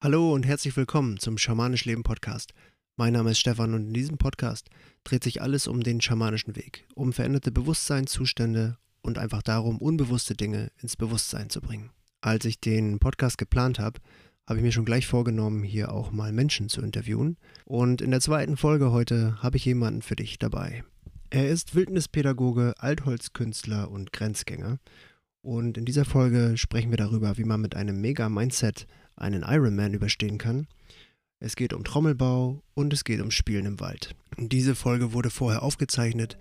Hallo und herzlich willkommen zum Schamanisch Leben Podcast. Mein Name ist Stefan und in diesem Podcast dreht sich alles um den schamanischen Weg, um veränderte Bewusstseinszustände und einfach darum, unbewusste Dinge ins Bewusstsein zu bringen. Als ich den Podcast geplant habe, habe ich mir schon gleich vorgenommen, hier auch mal Menschen zu interviewen. Und in der zweiten Folge heute habe ich jemanden für dich dabei. Er ist Wildnispädagoge, Altholzkünstler und Grenzgänger. Und in dieser Folge sprechen wir darüber, wie man mit einem Mega-Mindset einen Ironman überstehen kann. Es geht um Trommelbau und es geht um Spielen im Wald. Diese Folge wurde vorher aufgezeichnet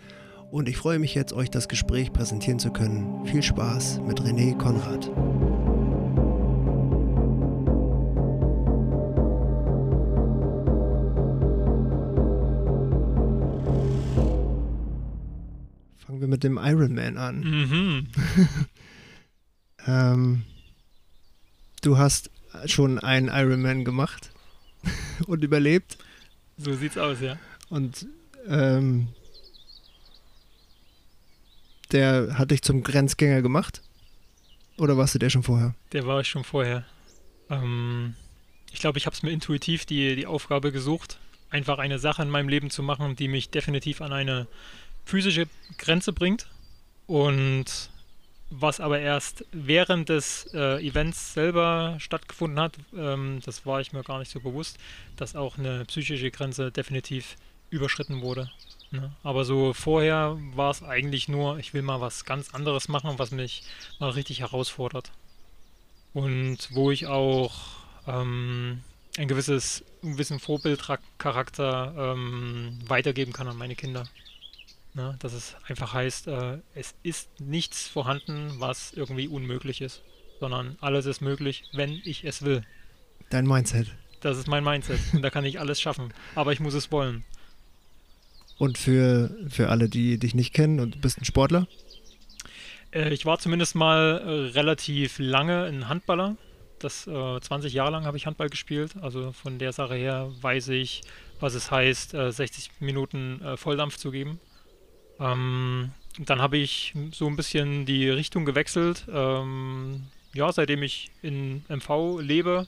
und ich freue mich jetzt, euch das Gespräch präsentieren zu können. Viel Spaß mit René Konrad. Fangen wir mit dem Ironman an. Mhm. ähm, du hast schon einen Ironman gemacht und überlebt. So sieht's aus, ja. Und ähm, der hat dich zum Grenzgänger gemacht? Oder warst du der schon vorher? Der war ich schon vorher. Ähm, ich glaube, ich habe es mir intuitiv die, die Aufgabe gesucht, einfach eine Sache in meinem Leben zu machen, die mich definitiv an eine physische Grenze bringt. Und was aber erst während des äh, Events selber stattgefunden hat, ähm, das war ich mir gar nicht so bewusst, dass auch eine psychische Grenze definitiv überschritten wurde. Ne? Aber so vorher war es eigentlich nur, ich will mal was ganz anderes machen, was mich mal richtig herausfordert. Und wo ich auch ähm, ein gewisses, einen gewissen Vorbildcharakter ähm, weitergeben kann an meine Kinder. Ne? Dass es einfach heißt, äh, es ist nichts vorhanden, was irgendwie unmöglich ist, sondern alles ist möglich, wenn ich es will. Dein Mindset. Das ist mein Mindset und da kann ich alles schaffen, aber ich muss es wollen. Und für, für alle, die dich nicht kennen und du bist ein Sportler? Äh, ich war zumindest mal äh, relativ lange ein Handballer. Das äh, 20 Jahre lang habe ich Handball gespielt. Also von der Sache her weiß ich, was es heißt, 60 äh, Minuten äh, Volldampf zu geben. Ähm, dann habe ich so ein bisschen die Richtung gewechselt. Ähm, ja, seitdem ich in MV lebe,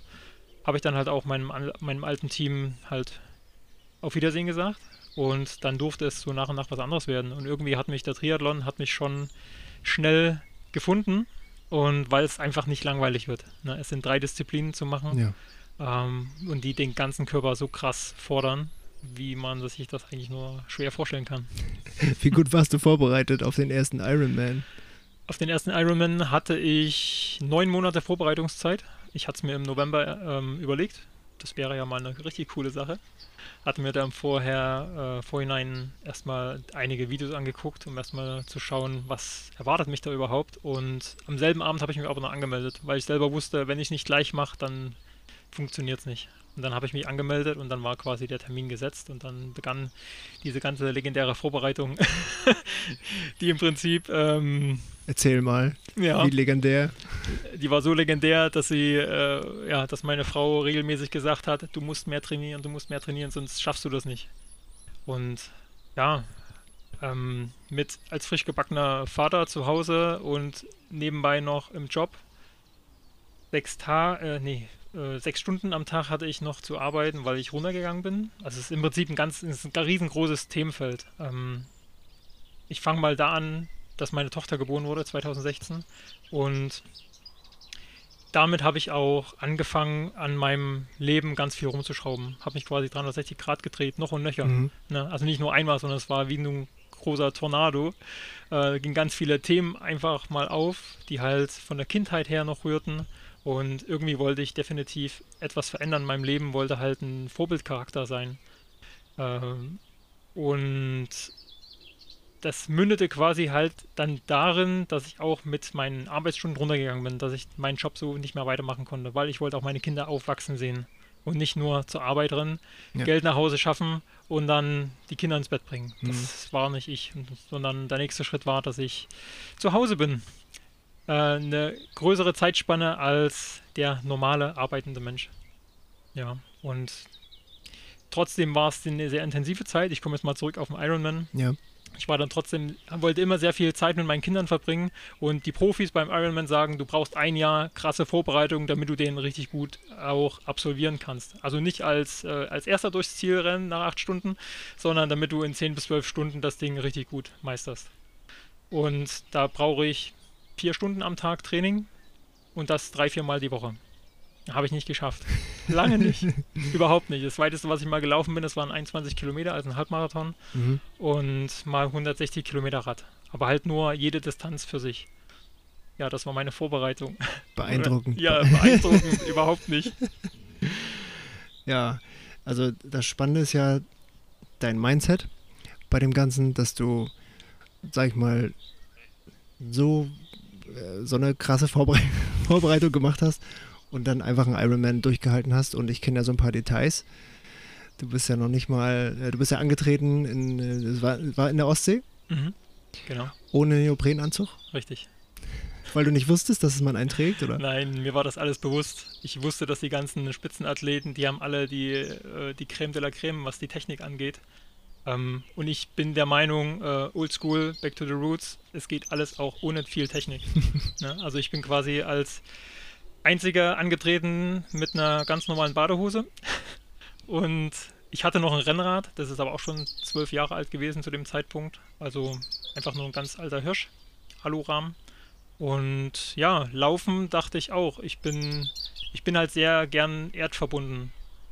habe ich dann halt auch meinem, meinem alten Team halt auf Wiedersehen gesagt. Und dann durfte es so nach und nach was anderes werden. Und irgendwie hat mich der Triathlon, hat mich schon schnell gefunden. Und weil es einfach nicht langweilig wird. Ne? Es sind drei Disziplinen zu machen. Ja. Ähm, und die den ganzen Körper so krass fordern wie man sich das eigentlich nur schwer vorstellen kann. Wie gut warst du vorbereitet auf den ersten Ironman? Auf den ersten Ironman hatte ich neun Monate Vorbereitungszeit. Ich hatte es mir im November ähm, überlegt. Das wäre ja mal eine richtig coole Sache. Hatte mir dann vorher, äh, vorhinein erstmal einige Videos angeguckt, um erstmal zu schauen, was erwartet mich da überhaupt. Und am selben Abend habe ich mich aber noch angemeldet, weil ich selber wusste, wenn ich es nicht gleich mache, dann funktioniert es nicht. Und dann habe ich mich angemeldet und dann war quasi der Termin gesetzt und dann begann diese ganze legendäre Vorbereitung, die im Prinzip. Ähm, Erzähl mal, ja, wie legendär. Die war so legendär, dass sie, äh, ja, dass meine Frau regelmäßig gesagt hat, du musst mehr trainieren, du musst mehr trainieren, sonst schaffst du das nicht. Und ja, ähm, mit als frisch gebackener Vater zu Hause und nebenbei noch im Job sechs Tage, äh, nee, äh, sechs Stunden am Tag hatte ich noch zu arbeiten, weil ich runtergegangen bin. Also es ist im Prinzip ein ganz ein riesengroßes Themenfeld. Ähm, ich fange mal da an, dass meine Tochter geboren wurde 2016 und damit habe ich auch angefangen, an meinem Leben ganz viel rumzuschrauben. Habe mich quasi 360 Grad gedreht, noch und nöcher. Mhm. Ne? Also nicht nur einmal, sondern es war wie ein großer Tornado. Äh, ging ganz viele Themen einfach mal auf, die halt von der Kindheit her noch rührten und irgendwie wollte ich definitiv etwas verändern in meinem Leben, wollte halt ein Vorbildcharakter sein. Ähm, und das mündete quasi halt dann darin, dass ich auch mit meinen Arbeitsstunden runtergegangen bin, dass ich meinen Job so nicht mehr weitermachen konnte, weil ich wollte auch meine Kinder aufwachsen sehen und nicht nur zur Arbeit rennen, ja. Geld nach Hause schaffen und dann die Kinder ins Bett bringen. Das mhm. war nicht ich, sondern der nächste Schritt war, dass ich zu Hause bin äh, eine größere Zeitspanne als der normale arbeitende Mensch. Ja, und trotzdem war es eine sehr intensive Zeit. Ich komme jetzt mal zurück auf den Ironman. Ja. ich war dann trotzdem, wollte immer sehr viel Zeit mit meinen Kindern verbringen und die Profis beim Ironman sagen, du brauchst ein Jahr krasse Vorbereitung, damit du den richtig gut auch absolvieren kannst. Also nicht als, äh, als erster durchs Ziel rennen nach acht Stunden, sondern damit du in zehn bis zwölf Stunden das Ding richtig gut meisterst. Und da brauche ich vier Stunden am Tag Training und das drei, vier Mal die Woche. Habe ich nicht geschafft. Lange nicht. Überhaupt nicht. Das weiteste, was ich mal gelaufen bin, das waren 21 Kilometer, also ein Halbmarathon. Mhm. Und mal 160 Kilometer Rad. Aber halt nur jede Distanz für sich. Ja, das war meine Vorbereitung. Beeindruckend. ja, beeindruckend. überhaupt nicht. Ja, also das Spannende ist ja dein Mindset bei dem Ganzen, dass du, sag ich mal, so, so eine krasse Vorbereitung gemacht hast und dann einfach einen Ironman durchgehalten hast. Und ich kenne ja so ein paar Details. Du bist ja noch nicht mal, äh, du bist ja angetreten, in, es äh, war, war in der Ostsee. Mhm. Genau. Ohne Neoprenanzug. Richtig. Weil du nicht wusstest, dass es man einträgt, oder? Nein, mir war das alles bewusst. Ich wusste, dass die ganzen Spitzenathleten, die haben alle die, äh, die Creme de la Creme, was die Technik angeht. Ähm, und ich bin der Meinung, äh, Old School, Back to the Roots, es geht alles auch ohne viel Technik. ne? Also ich bin quasi als einziger angetreten mit einer ganz normalen Badehose. Und ich hatte noch ein Rennrad, das ist aber auch schon zwölf Jahre alt gewesen zu dem Zeitpunkt. Also einfach nur ein ganz alter Hirsch, Alurahmen. Und ja, laufen dachte ich auch. Ich bin, ich bin halt sehr gern erdverbunden.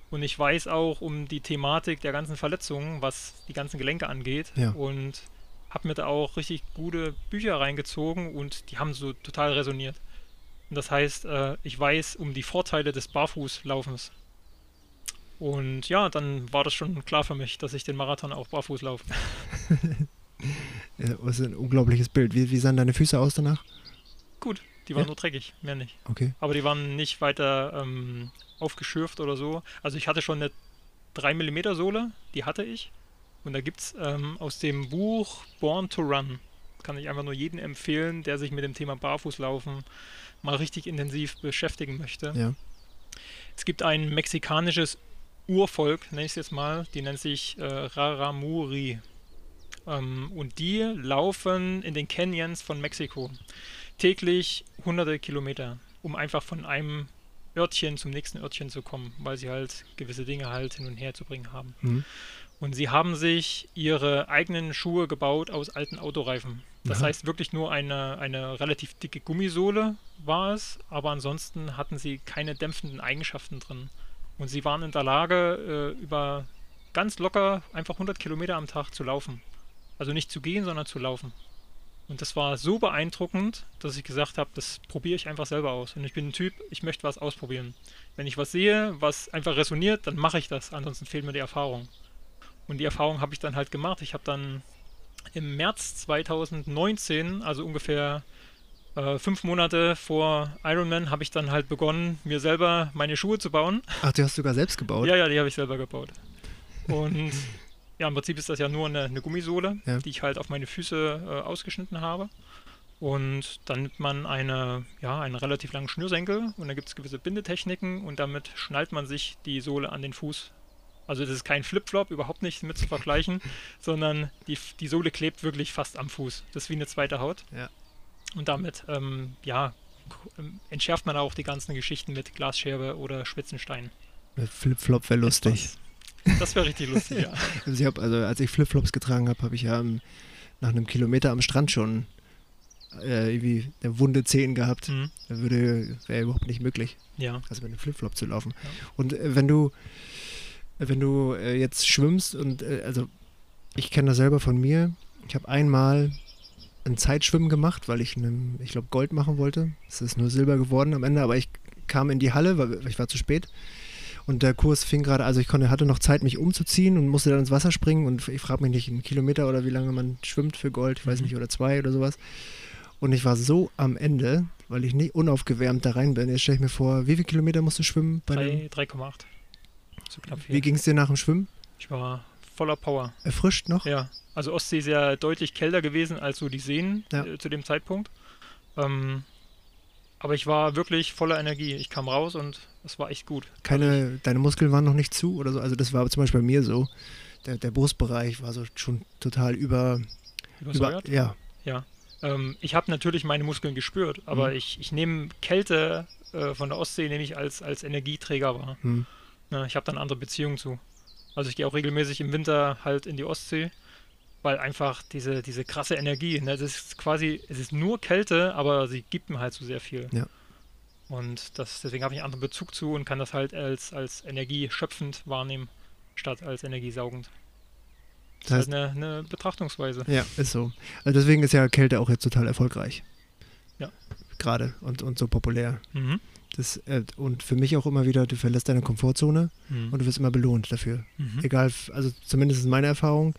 Und ich weiß auch um die Thematik der ganzen Verletzungen, was die ganzen Gelenke angeht. Ja. Und habe mir da auch richtig gute Bücher reingezogen und die haben so total resoniert. Und das heißt, äh, ich weiß um die Vorteile des Barfußlaufens. Und ja, dann war das schon klar für mich, dass ich den Marathon auch barfuß laufe. ja, was ein unglaubliches Bild. Wie, wie sahen deine Füße aus danach? Gut, die waren ja? nur dreckig, mehr nicht. Okay. Aber die waren nicht weiter ähm, aufgeschürft oder so. Also ich hatte schon eine 3 mm Sohle, die hatte ich. Und da gibt es ähm, aus dem Buch Born to Run, kann ich einfach nur jedem empfehlen, der sich mit dem Thema Barfußlaufen mal richtig intensiv beschäftigen möchte. Ja. Es gibt ein mexikanisches Urvolk, nenne ich es jetzt mal, die nennt sich äh, Raramuri. Ähm, und die laufen in den Canyons von Mexiko täglich hunderte Kilometer, um einfach von einem Örtchen zum nächsten Örtchen zu kommen, weil sie halt gewisse Dinge halt hin und her zu bringen haben. Mhm. Und sie haben sich ihre eigenen Schuhe gebaut aus alten Autoreifen. Das ja. heißt wirklich nur eine, eine relativ dicke Gummisohle war es, aber ansonsten hatten sie keine dämpfenden Eigenschaften drin. Und sie waren in der Lage, äh, über ganz locker einfach 100 Kilometer am Tag zu laufen. Also nicht zu gehen, sondern zu laufen. Und das war so beeindruckend, dass ich gesagt habe, das probiere ich einfach selber aus. Und ich bin ein Typ, ich möchte was ausprobieren. Wenn ich was sehe, was einfach resoniert, dann mache ich das. Ansonsten fehlt mir die Erfahrung. Und die Erfahrung habe ich dann halt gemacht. Ich habe dann im März 2019, also ungefähr äh, fünf Monate vor Ironman, habe ich dann halt begonnen, mir selber meine Schuhe zu bauen. Ach, die hast du sogar selbst gebaut? Ja, ja, die habe ich selber gebaut. Und ja, im Prinzip ist das ja nur eine, eine Gummisohle, ja. die ich halt auf meine Füße äh, ausgeschnitten habe. Und dann nimmt man eine, ja, einen relativ langen Schnürsenkel und da gibt es gewisse Bindetechniken und damit schnallt man sich die Sohle an den Fuß also das ist kein Flipflop, überhaupt nicht mit zu vergleichen, sondern die, die Sohle klebt wirklich fast am Fuß. Das ist wie eine zweite Haut. Ja. Und damit, ähm, ja, entschärft man auch die ganzen Geschichten mit Glasscherbe oder Spitzenstein. Flipflop wäre lustig. Das wäre richtig lustig, ja. Also, ich hab, also als ich Flipflops getragen habe, habe ich ja um, nach einem Kilometer am Strand schon äh, irgendwie eine wunde Zehen gehabt. Mhm. Da würde wäre überhaupt nicht möglich. Ja. Also mit einem Flipflop zu laufen. Ja. Und äh, wenn du wenn du äh, jetzt schwimmst und äh, also ich kenne das selber von mir. Ich habe einmal ein Zeitschwimmen gemacht, weil ich, ne, ich glaube, Gold machen wollte. Es ist nur Silber geworden am Ende, aber ich kam in die Halle, weil ich war zu spät. Und der Kurs fing gerade, also ich konnte, hatte noch Zeit, mich umzuziehen und musste dann ins Wasser springen. Und ich frage mich nicht, einen Kilometer oder wie lange man schwimmt für Gold, ich weiß mhm. nicht, oder zwei oder sowas. Und ich war so am Ende, weil ich nicht unaufgewärmt da rein bin. Jetzt stelle ich mir vor, wie viele Kilometer musst du schwimmen? 3,8 so knapp vier. Wie ging es dir nach dem Schwimmen? Ich war voller Power. Erfrischt noch? Ja. Also Ostsee ist ja deutlich kälter gewesen als so die Seen ja. äh, zu dem Zeitpunkt. Ähm, aber ich war wirklich voller Energie. Ich kam raus und es war echt gut. Keine, deine Muskeln waren noch nicht zu oder so? Also das war zum Beispiel bei mir so. Der, der Brustbereich war so schon total über, Übersäuert? Über, ja. Ja. Ähm, ich habe natürlich meine Muskeln gespürt, aber Mhm. ich, ich nehme Kälte äh, von der Ostsee nehme ich als, als Energieträger wahr. Hm. Ja, ich habe da eine andere Beziehung zu. Also ich gehe auch regelmäßig im Winter halt in die Ostsee, weil einfach diese, diese krasse Energie, ne, das ist quasi, es ist nur Kälte, aber sie gibt mir halt so sehr viel. Ja. Und das, deswegen habe ich einen anderen Bezug zu und kann das halt als, als energieschöpfend wahrnehmen, statt als energiesaugend. Das, Das ist halt eine, eine Betrachtungsweise. Ja, ist so. Also deswegen ist ja Kälte auch jetzt total erfolgreich. Ja. Gerade und, und so populär. Mhm. Das, äh, und für mich auch immer wieder, du verlässt deine Komfortzone Mhm. und du wirst immer belohnt dafür. Mhm. Egal, also zumindest ist meine Erfahrung,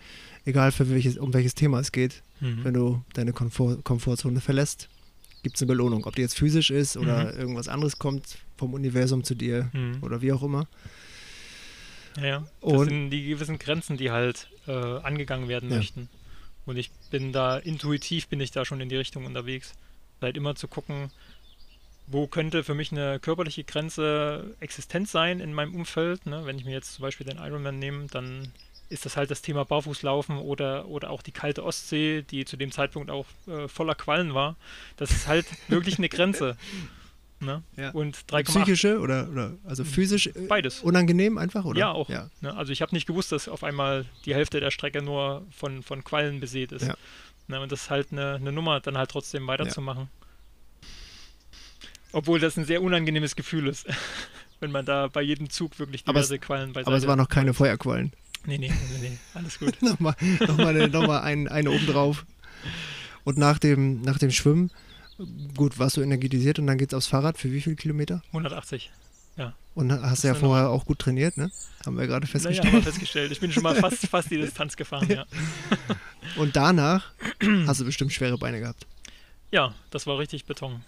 egal für welches, um welches Thema es geht, Mhm. wenn du deine Komfort, Komfortzone verlässt, gibt es eine Belohnung. Ob die jetzt physisch ist oder Mhm. irgendwas anderes kommt vom Universum zu dir Mhm. oder wie auch immer. Ja, ja. Das Und- sind die gewissen Grenzen, die halt äh, angegangen werden Ja. möchten. Und ich bin da, intuitiv bin ich da schon in die Richtung unterwegs. Halt immer zu gucken, wo könnte für mich eine körperliche Grenze existent sein in meinem Umfeld. Ne? Wenn ich mir jetzt zum Beispiel den Ironman nehme, dann ist das halt das Thema Barfußlaufen oder, oder auch die kalte Ostsee, die zu dem Zeitpunkt auch äh, voller Quallen war. Das ist halt wirklich eine Grenze. Ne? Ja. Und 3,8 Psychische oder, oder also physisch äh, beides. unangenehm einfach, oder? Ja, auch. Ja. Ne, also ich habe nicht gewusst, dass auf einmal die Hälfte der Strecke nur von, von Quallen besät ist. Ja. Ne, und das ist halt eine, eine Nummer, dann halt trotzdem weiterzumachen. Obwohl das ein sehr unangenehmes Gefühl ist, wenn man da bei jedem Zug wirklich Aber es- diverse Quallen beiseite Aber es waren noch keine Feuerquallen. Nee, nee, nee, nee, alles gut. nochmal nochmal eine, nochmal ein, eine oben drauf. Und nach dem, nach dem Schwimmen, gut, warst du energetisiert und dann geht's aufs Fahrrad für wie viele Kilometer? 180. Und hast du ja ja vorher auch gut trainiert, ne? Haben wir gerade festgestellt. haben wir festgestellt. Ich bin schon mal fast, fast die Distanz gefahren, ja. Und danach hast du bestimmt schwere Beine gehabt. Ja, das war richtig Beton.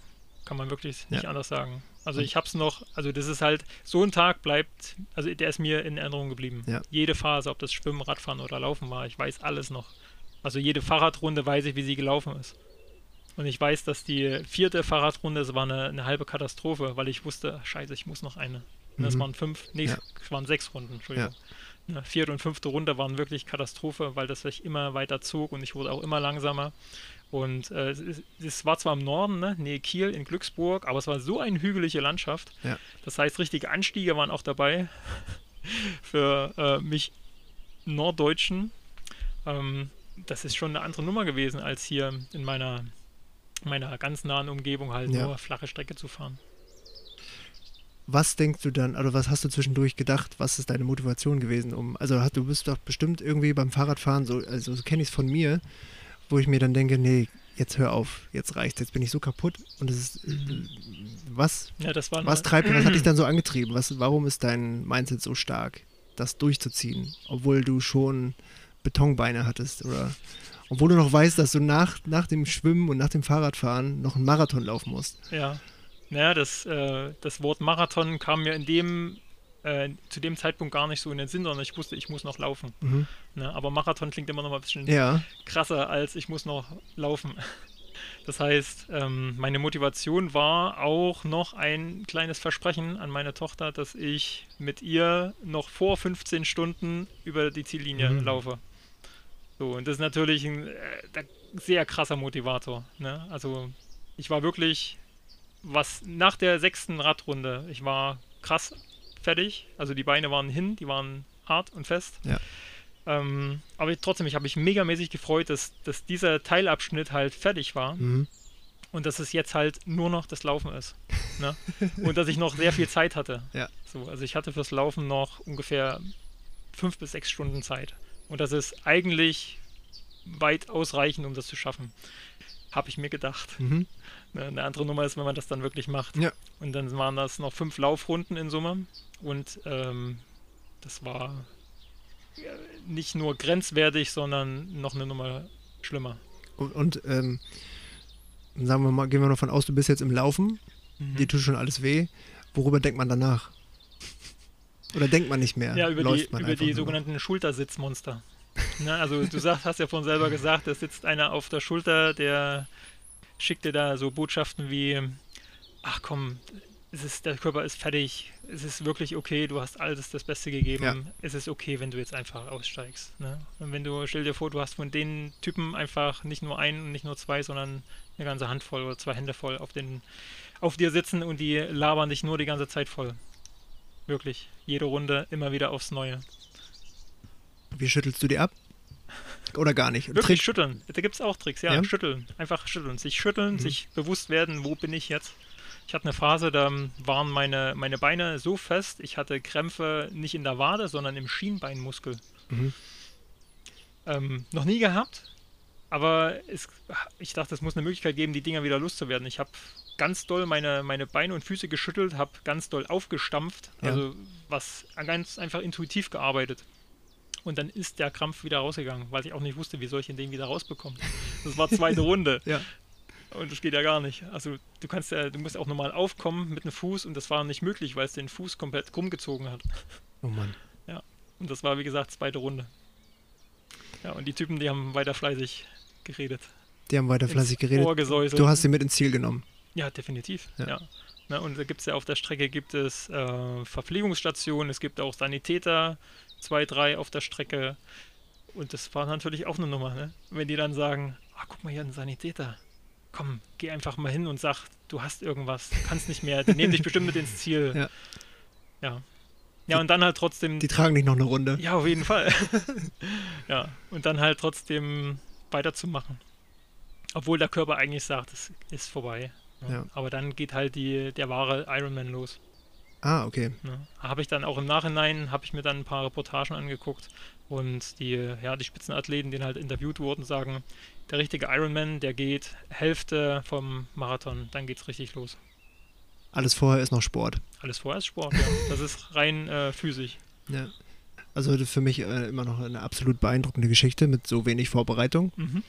Kann man wirklich nicht Ja. anders sagen. Also ich hab's noch, also das ist halt, so ein Tag bleibt, also der ist mir in Erinnerung geblieben. Ja. Jede Phase, ob das Schwimmen, Radfahren oder Laufen war, ich weiß alles noch. Also jede Fahrradrunde weiß ich, wie sie gelaufen ist. Und ich weiß, dass die vierte Fahrradrunde, es war eine, eine halbe Katastrophe, weil ich wusste, scheiße, ich muss noch eine. Und das Mhm. waren fünf, nee, Ja. es waren sechs Runden, Entschuldigung. Ne, vierte und fünfte Runde waren wirklich Katastrophe, weil das sich immer weiter zog und ich wurde auch immer langsamer. Und äh, es, es war zwar im Norden, ne, Nähe Kiel in Glücksburg, aber es war so eine hügelige Landschaft. Ja. Das heißt, richtige Anstiege waren auch dabei für äh, mich Norddeutschen. Ähm, das ist schon eine andere Nummer gewesen, als hier in meiner, meiner ganz nahen Umgebung halt Ja. nur flache Strecke zu fahren. Was denkst du dann, oder was hast du zwischendurch gedacht, was ist deine Motivation gewesen, um, also hast, du bist doch bestimmt irgendwie beim Fahrradfahren, so, also so kenne ich es von mir, wo ich mir dann denke, nee, jetzt hör auf, jetzt reicht's, jetzt bin ich so kaputt. Und es ist, was, Ja, das war was treibt, was hat dich dann so angetrieben, was, warum ist dein Mindset so stark, das durchzuziehen, obwohl du schon Betonbeine hattest oder obwohl du noch weißt, dass du nach, nach dem Schwimmen und nach dem Fahrradfahren noch einen Marathon laufen musst. Ja, naja, das, äh, das Wort Marathon kam mir in dem, äh, zu dem Zeitpunkt gar nicht so in den Sinn, sondern ich wusste, ich muss noch laufen. Mhm. Ne? Aber Marathon klingt immer noch mal ein bisschen Ja, krasser als ich muss noch laufen. Das heißt, ähm, meine Motivation war auch noch ein kleines Versprechen an meine Tochter, dass ich mit ihr noch vor 15 Stunden über die Ziellinie Mhm. laufe. So, und das ist natürlich ein äh, sehr krasser Motivator. Ne? Also ich war wirklich, was nach der sechsten Radrunde, ich war krass fertig. Also die Beine waren hin, die waren hart und fest. Ja. Ähm, aber trotzdem, ich habe mich megamäßig gefreut, dass, dass dieser Teilabschnitt halt fertig war mhm. und dass es jetzt halt nur noch das Laufen ist. Ne? und dass ich noch sehr viel Zeit hatte. Ja. So, also ich hatte fürs Laufen noch ungefähr fünf bis sechs Stunden Zeit. Und das ist eigentlich weit ausreichend, um das zu schaffen. Habe ich mir gedacht. Mhm. Ne, Eine andere Nummer ist, wenn man das dann wirklich macht. Ja. Und dann waren das noch fünf Laufrunden in Summe. Und ähm, das war nicht nur grenzwertig, sondern noch eine Nummer schlimmer. Und, und ähm, sagen wir mal, gehen wir noch von aus, du bist jetzt im Laufen, Mhm. dir tut schon alles weh. Worüber denkt man danach? Oder denkt man nicht mehr? Ja, über die, Läuft man über die sogenannten Schultersitzmonster. Ne, also du sagst, hast ja vorhin selber gesagt, da sitzt einer auf der Schulter, der schickt dir da so Botschaften wie, ach komm, ist, der Körper ist fertig, es ist wirklich okay, du hast alles das Beste gegeben, Ja. es ist okay, wenn du jetzt einfach aussteigst. Ne? Und wenn du, stell dir vor, du hast von den Typen einfach nicht nur einen und nicht nur zwei, sondern eine ganze Handvoll oder zwei Hände voll auf, den, auf dir sitzen und die labern dich nur die ganze Zeit voll. Wirklich. Jede Runde immer wieder aufs Neue. Wie schüttelst du die ab? Oder gar nicht? Wirklich Trick- schütteln. Da gibt es auch Tricks, ja, Ja? Schütteln. Einfach schütteln. Sich schütteln, Mhm. sich bewusst werden, wo bin ich jetzt. Ich hatte eine Phase, da waren meine, meine Beine so fest, ich hatte Krämpfe nicht in der Wade, sondern im Schienbeinmuskel. Mhm. Ähm, noch nie gehabt, aber es, ich dachte, es muss eine Möglichkeit geben, die Dinger wieder loszuwerden. Ich habe ganz doll meine, meine Beine und Füße geschüttelt, habe ganz doll aufgestampft, Ja. also was ganz einfach intuitiv gearbeitet. Und dann ist der Krampf wieder rausgegangen, weil ich auch nicht wusste, wie soll ich den wieder rausbekommen. Das war zweite Runde. Ja. Und das geht ja gar nicht. Also du kannst ja, du musst auch nochmal aufkommen mit dem Fuß und das war nicht möglich, weil es den Fuß komplett krumm gezogen hat. Oh Mann. Und das war, wie gesagt, zweite Runde. Ja, und die Typen, die haben weiter fleißig geredet. Die haben weiter fleißig geredet. Du hast sie mit ins Ziel genommen. Ja, definitiv. Ja. Ja. Ne, und da gibt es ja auf der Strecke gibt es äh, Verpflegungsstationen, es gibt auch Sanitäter, zwei, drei auf der Strecke. Und das war natürlich auch eine Nummer, ne? Wenn die dann sagen, ah, guck mal hier, ein Sanitäter. Komm, geh einfach mal hin und sag, du hast irgendwas, du kannst nicht mehr, die nehmen dich bestimmt mit ins Ziel. Ja. Ja. Ja, und dann halt trotzdem Die tragen dich noch eine Runde. ja, auf jeden Fall. ja, und dann halt trotzdem weiterzumachen. Obwohl der Körper eigentlich sagt, es ist vorbei. ne? Ja. Aber dann geht halt die, der wahre Ironman los. Ah, okay. Ne? Habe ich dann auch im Nachhinein, habe ich mir dann ein paar Reportagen angeguckt und die, ja, die Spitzenathleten, die halt interviewt wurden, sagen, der richtige Ironman, der geht Hälfte vom Marathon, dann geht's richtig los. Alles vorher ist noch Sport. Alles vorher ist Sport, ja. Das ist rein äh, physisch. Ja. Also für mich äh, immer noch eine absolut beeindruckende Geschichte mit so wenig Vorbereitung. Mhm.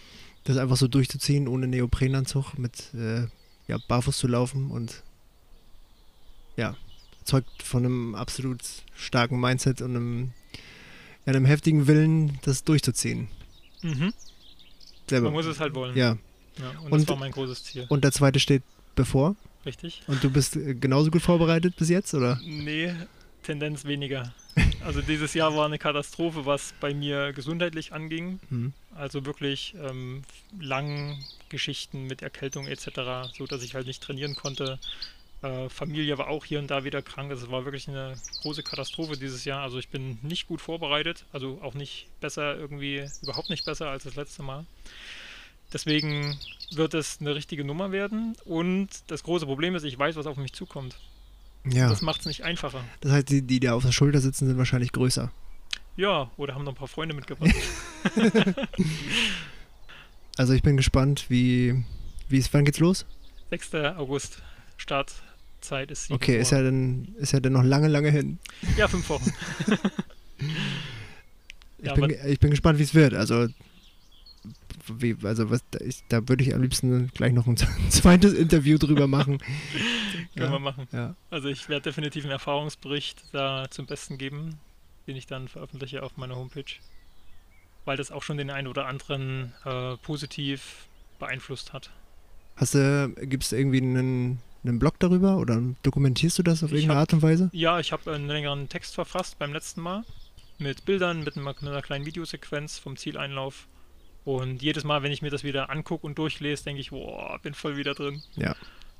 Das einfach so durchzuziehen, ohne Neoprenanzug, mit äh, ja, barfuß zu laufen und ja, zeugt von einem absolut starken Mindset und einem, ja, einem heftigen Willen, das durchzuziehen. Mhm. Selber. Man muss es halt wollen. ja. Ja, und, Und- das war mein großes Ziel. Und der zweite steht bevor. Richtig? Und du bist äh, genauso gut vorbereitet bis jetzt, oder? Nee, Tendenz weniger. Also dieses Jahr war eine Katastrophe, was bei mir gesundheitlich anging. Hm. Also wirklich ähm, lang Geschichten mit Erkältung etc., so dass ich halt nicht trainieren konnte. Äh, Familie war auch hier und da wieder krank. Es war wirklich eine große Katastrophe dieses Jahr. Also ich bin nicht gut vorbereitet, also auch nicht besser irgendwie, überhaupt nicht besser als das letzte Mal. Deswegen wird es eine richtige Nummer werden. Und das große Problem ist, ich weiß, was auf mich zukommt. Ja. Das macht es nicht einfacher. Das heißt, die, die da auf der Schulter sitzen, sind wahrscheinlich größer. Ja, oder haben noch ein paar Freunde mitgebracht. Also ich bin gespannt, wie, wie es, wann geht's los? 6. August, Startzeit ist 7 Okay, Uhr. ist ja dann, ist ja dann noch lange, lange hin. ja, fünf Wochen. Ich, Ja, bin, ich bin gespannt, wie es wird. Also, wie, also was, da, ich, da würde ich am liebsten gleich noch ein zweites Interview drüber machen. Können Ja. wir machen. Ja, Also ich werde definitiv einen Erfahrungsbericht da zum Besten geben, den ich dann veröffentliche auf meiner Homepage. Weil das auch schon den einen oder anderen äh, positiv beeinflusst hat. Hast du, gibt es irgendwie einen, einen Blog darüber oder dokumentierst du das auf irgendeine hab- Art und Weise? Ja, ich habe einen längeren Text verfasst beim letzten Mal. Mit Bildern, mit einer, mit einer kleinen Videosequenz vom Zieleinlauf. Und jedes Mal, wenn ich mir das wieder angucke und durchlese, denke ich, boah, bin voll wieder drin. Ja.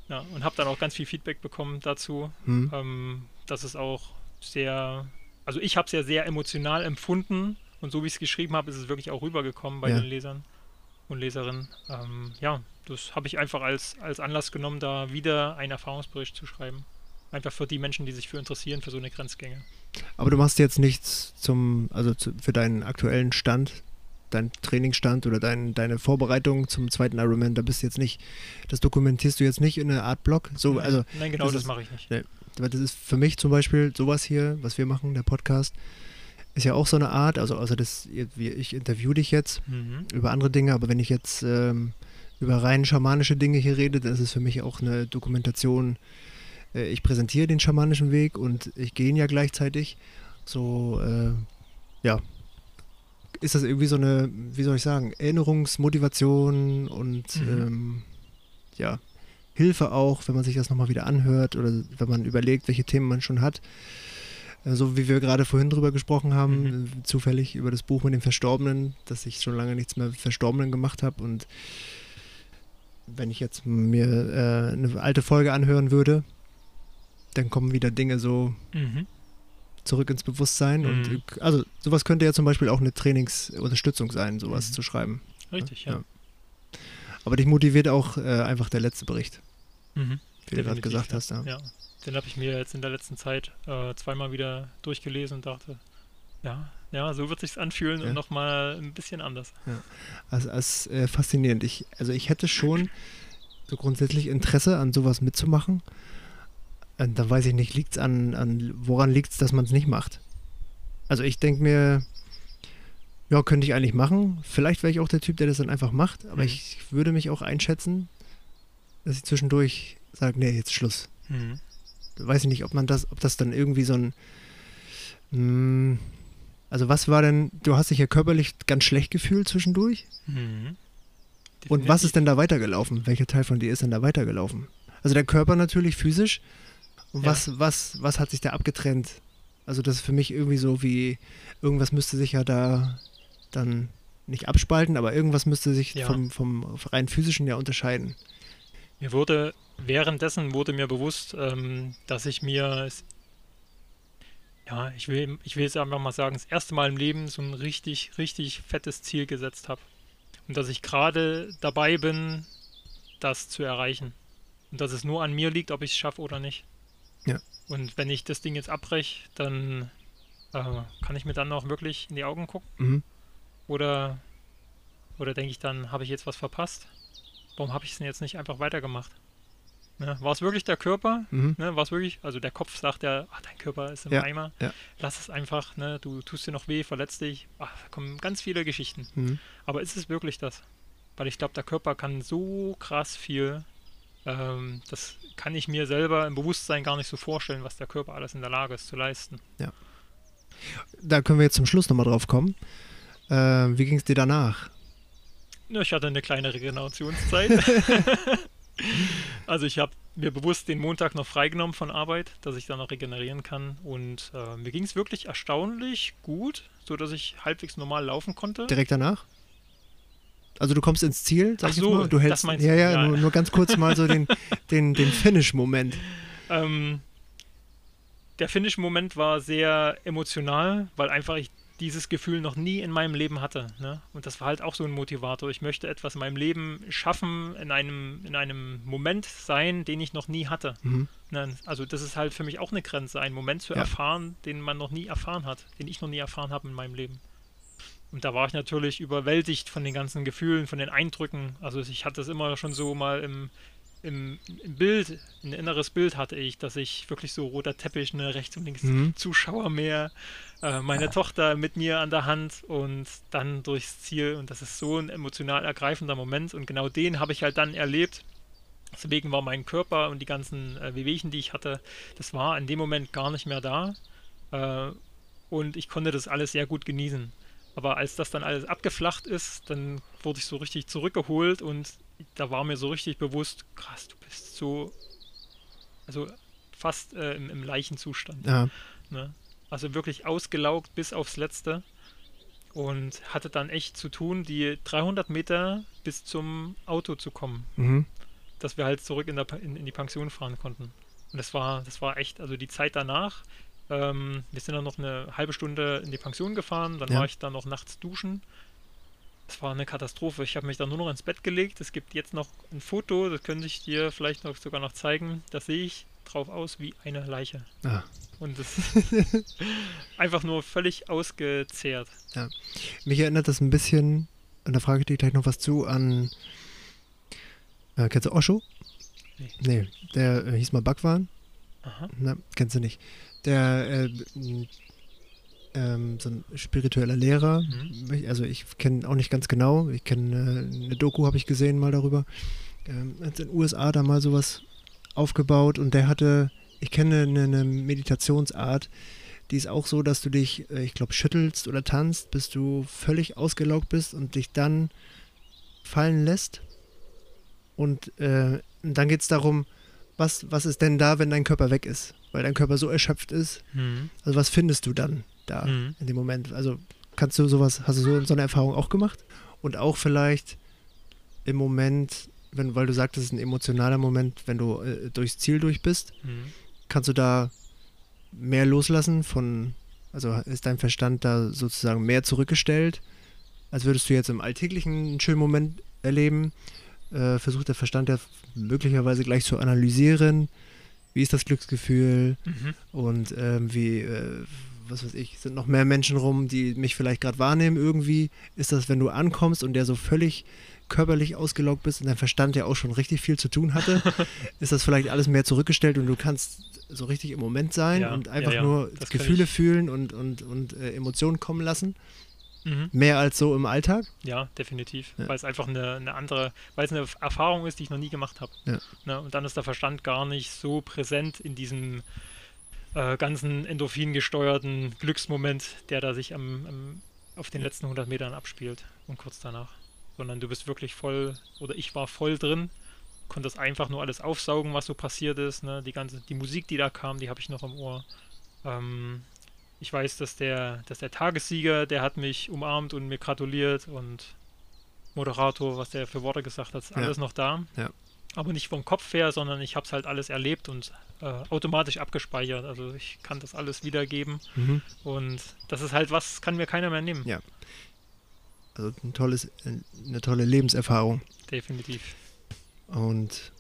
Ja, und habe dann auch ganz viel Feedback bekommen dazu. Hm? Ähm, das ist auch sehr, also ich habe es ja sehr emotional empfunden und so wie ich es geschrieben habe, ist es wirklich auch rübergekommen bei Ja. den Lesern und Leserinnen. Ähm, ja, das habe ich einfach als, als Anlass genommen, da wieder einen Erfahrungsbericht zu schreiben. Einfach für die Menschen, die sich für interessieren, für so eine Grenzgänge. Aber du machst jetzt nichts zum, also zu, für deinen aktuellen Stand, deinen Trainingsstand oder dein, deine Vorbereitung zum zweiten Ironman, da bist du jetzt nicht, das dokumentierst du jetzt nicht in einer Art Blog. So, Nein, also Nein, genau das das, mache ich nicht. weil das ist für mich zum Beispiel sowas hier, was wir machen, der Podcast, ist ja auch so eine Art, also außer das, wie ich interview dich jetzt Mhm. über andere Dinge, aber wenn ich jetzt ähm, über rein schamanische Dinge hier rede, dann ist es für mich auch eine Dokumentation. Äh, ich präsentiere den schamanischen Weg und ich gehe ihn ja gleichzeitig. So, äh, ja, ist das irgendwie so eine, wie soll ich sagen, Erinnerungsmotivation und Mhm. ähm, ja, Hilfe auch, wenn man sich das nochmal wieder anhört oder wenn man überlegt, welche Themen man schon hat. Äh, so wie wir gerade vorhin drüber gesprochen haben, mhm. Äh, zufällig über das Buch mit dem Verstorbenen, dass ich schon lange nichts mehr mit Verstorbenen gemacht habe. Und wenn ich jetzt mir äh, eine alte Folge anhören würde, dann kommen wieder Dinge so mhm. zurück ins Bewusstsein. Mhm. Und also sowas könnte ja zum Beispiel auch eine Trainingsunterstützung sein, sowas mhm. zu schreiben. Richtig, ja. ja. Aber dich motiviert auch äh, einfach der letzte Bericht. Mhm. Wie du gerade gesagt ja. hast. Ja. ja. Den habe ich mir jetzt in der letzten Zeit äh, zweimal wieder durchgelesen und dachte, ja, ja, so wird sich's anfühlen ja. und nochmal ein bisschen anders. Ja. Also, als äh, faszinierend. Ich, also ich hätte schon so grundsätzlich Interesse an sowas mitzumachen. Und äh, da weiß ich nicht, liegt's an, an woran liegt es, dass man es nicht macht? Also ich denke mir, ja, könnte ich eigentlich machen. Vielleicht wäre ich auch der Typ, der das dann einfach macht, aber mhm. ich würde mich auch einschätzen, dass ich zwischendurch sage, nee, jetzt Schluss. Mhm. Weiß ich nicht, ob man das, ob das dann irgendwie so ein mh, hm, also was war denn, du hast dich ja körperlich ganz schlecht gefühlt zwischendurch. Mhm. Und was ist denn da weitergelaufen? Welcher Teil von dir ist denn da weitergelaufen? Also der Körper natürlich physisch. Und was, ja. was, was hat sich da abgetrennt? Also das ist für mich irgendwie so wie, irgendwas müsste sich ja da dann nicht abspalten, aber irgendwas müsste sich ja. vom, vom rein physischen ja unterscheiden. Mir wurde, währenddessen wurde mir bewusst, ähm, dass ich mir ja, ich will, ich will jetzt einfach mal sagen, das erste Mal im Leben so ein richtig, richtig fettes Ziel gesetzt habe. Und dass ich gerade dabei bin, das zu erreichen. Und dass es nur an mir liegt, ob ich es schaffe oder nicht. Ja. Und wenn ich das Ding jetzt abbreche, dann äh, kann ich mir dann noch wirklich in die Augen gucken. Mhm. Oder, oder denke ich dann, habe ich jetzt was verpasst? Warum habe ich es denn jetzt nicht einfach weitergemacht? Ne? War es wirklich der Körper? Mhm. Ne? War es wirklich, also der Kopf sagt ja, ach, dein Körper ist im ja, Eimer, ja. lass es einfach, ne? du tust dir noch weh, verletzt dich. Ach, da kommen ganz viele Geschichten. Mhm. Aber ist es wirklich das? Weil ich glaube, der Körper kann so krass viel, ähm, das kann ich mir selber im Bewusstsein gar nicht so vorstellen, was der Körper alles in der Lage ist zu leisten. Ja. Da können wir jetzt zum Schluss nochmal drauf kommen. Äh, wie ging es dir danach? Ja, ich hatte eine kleine Regenerationszeit. Also ich habe mir bewusst den Montag noch freigenommen von Arbeit, dass ich dann noch regenerieren kann. Und äh, mir ging es wirklich erstaunlich gut, sodass ich halbwegs normal laufen konnte. Direkt danach? Also du kommst ins Ziel, sag Ach so, ich mal. Du hältst, ja, ja, ja. Nur, nur, ganz kurz mal so den, den, den Finish-Moment. Ähm, der Finish-Moment war sehr emotional, weil einfach ich dieses Gefühl noch nie in meinem Leben hatte. Ne? Und das war halt auch so ein Motivator. Ich möchte etwas in meinem Leben schaffen, in einem, in einem Moment sein, den ich noch nie hatte. Mhm. Ne? Also das ist halt für mich auch eine Grenze, einen Moment zu ja. erfahren, den man noch nie erfahren hat, den ich noch nie erfahren habe in meinem Leben. Und da war ich natürlich überwältigt von den ganzen Gefühlen, von den Eindrücken. Also ich hatte es immer schon so mal im, im, im, Bild, ein inneres Bild hatte ich, dass ich wirklich so roter Teppich, ne, rechts und links mhm. Zuschauer mehr, äh, meine. Tochter mit mir an der Hand und dann durchs Ziel. Und das ist so ein emotional ergreifender Moment. Und genau den habe ich halt dann erlebt. Deswegen war mein Körper und die ganzen äh, Wehwehchen, die ich hatte, das war in dem Moment gar nicht mehr da. Äh, und ich konnte das alles sehr gut genießen. Aber als das dann alles abgeflacht ist, dann wurde ich so richtig zurückgeholt und da war mir so richtig bewusst, krass, du bist so, also fast äh, im, im Leichenzustand. Ja. Ne? Also wirklich ausgelaugt bis aufs Letzte und hatte dann echt zu tun, die 300 Meter bis zum Auto zu kommen, mhm. dass wir halt zurück in, der, in, in, die Pension fahren konnten. Und das war, das war echt, also die Zeit danach, ähm, wir sind dann noch eine halbe Stunde in die Pension gefahren, dann ja. war ich dann noch nachts duschen das war eine Katastrophe. Ich habe mich dann nur noch ins Bett gelegt. Es gibt jetzt noch ein Foto, das könnte ich dir vielleicht noch sogar noch zeigen. Da sehe ich drauf aus wie eine Leiche. Ah. Und das einfach nur völlig ausgezehrt. Ja. Mich erinnert das ein bisschen, und da frage ich dich gleich noch was zu, an. Äh, kennst du Osho? Nee. Nee, der äh, hieß mal Bhagwan. Aha. Na, kennst du nicht. Der äh, ähm, so ein spiritueller Lehrer. Mhm. Also ich kenne auch nicht ganz genau. Ich kenne äh, eine Doku, habe ich gesehen mal darüber. Ähm, hat in den USA da mal sowas aufgebaut und der hatte, ich kenne eine, eine Meditationsart, die ist auch so, dass du dich, äh, ich glaube, schüttelst oder tanzt, bis du völlig ausgelaugt bist und dich dann fallen lässt. Und äh, dann geht es darum, was, was ist denn da, wenn dein Körper weg ist? Weil dein Körper so erschöpft ist. Mhm. Also was findest du dann da Mhm. in dem Moment? Also kannst du sowas, hast du so, so eine Erfahrung auch gemacht? Und auch vielleicht im Moment, wenn, weil du sagtest, es ist ein emotionaler Moment, wenn du äh, durchs Ziel durch bist, Mhm. kannst du da mehr loslassen von, also ist dein Verstand da sozusagen mehr zurückgestellt, als würdest du jetzt im Alltäglichen einen schönen Moment erleben? Äh, versucht der Verstand ja möglicherweise gleich zu analysieren, wie ist das Glücksgefühl Mhm. und ähm, wie, äh, was weiß ich, sind noch mehr Menschen rum, die mich vielleicht gerade wahrnehmen irgendwie? Ist das, wenn du ankommst und der so völlig körperlich ausgelaugt bist und dein Verstand ja auch schon richtig viel zu tun hatte, ist das vielleicht alles mehr zurückgestellt und du kannst so richtig im Moment sein Ja, und ja, einfach ja, nur das Gefühle fühlen und, und, und äh, Emotionen kommen lassen? Mhm. Mehr als so im Alltag? Ja, definitiv. Ja. Weil es einfach eine, eine andere, weil es eine Erfahrung ist, die ich noch nie gemacht habe. Ja. Ne? Und dann ist der Verstand gar nicht so präsent in diesem äh, ganzen Endorphin gesteuerten Glücksmoment, der da sich am, am, auf den letzten 100 Metern abspielt und kurz danach. Sondern du bist wirklich voll, oder ich war voll drin, konnte das einfach nur alles aufsaugen, was so passiert ist. Ne? Die ganze, die Musik, die da kam, die habe ich noch im Ohr. Ähm, ich weiß, dass der, dass der Tagessieger, der hat mich umarmt und mir gratuliert und Moderator, was der für Worte gesagt hat, ist Ja. alles noch da. Ja. Aber nicht vom Kopf her, sondern ich habe es halt alles erlebt und äh, automatisch abgespeichert. Also ich kann das alles wiedergeben Mhm. und das ist halt was, kann mir keiner mehr nehmen. Ja. Also ein tolles, eine tolle Lebenserfahrung. Definitiv. Und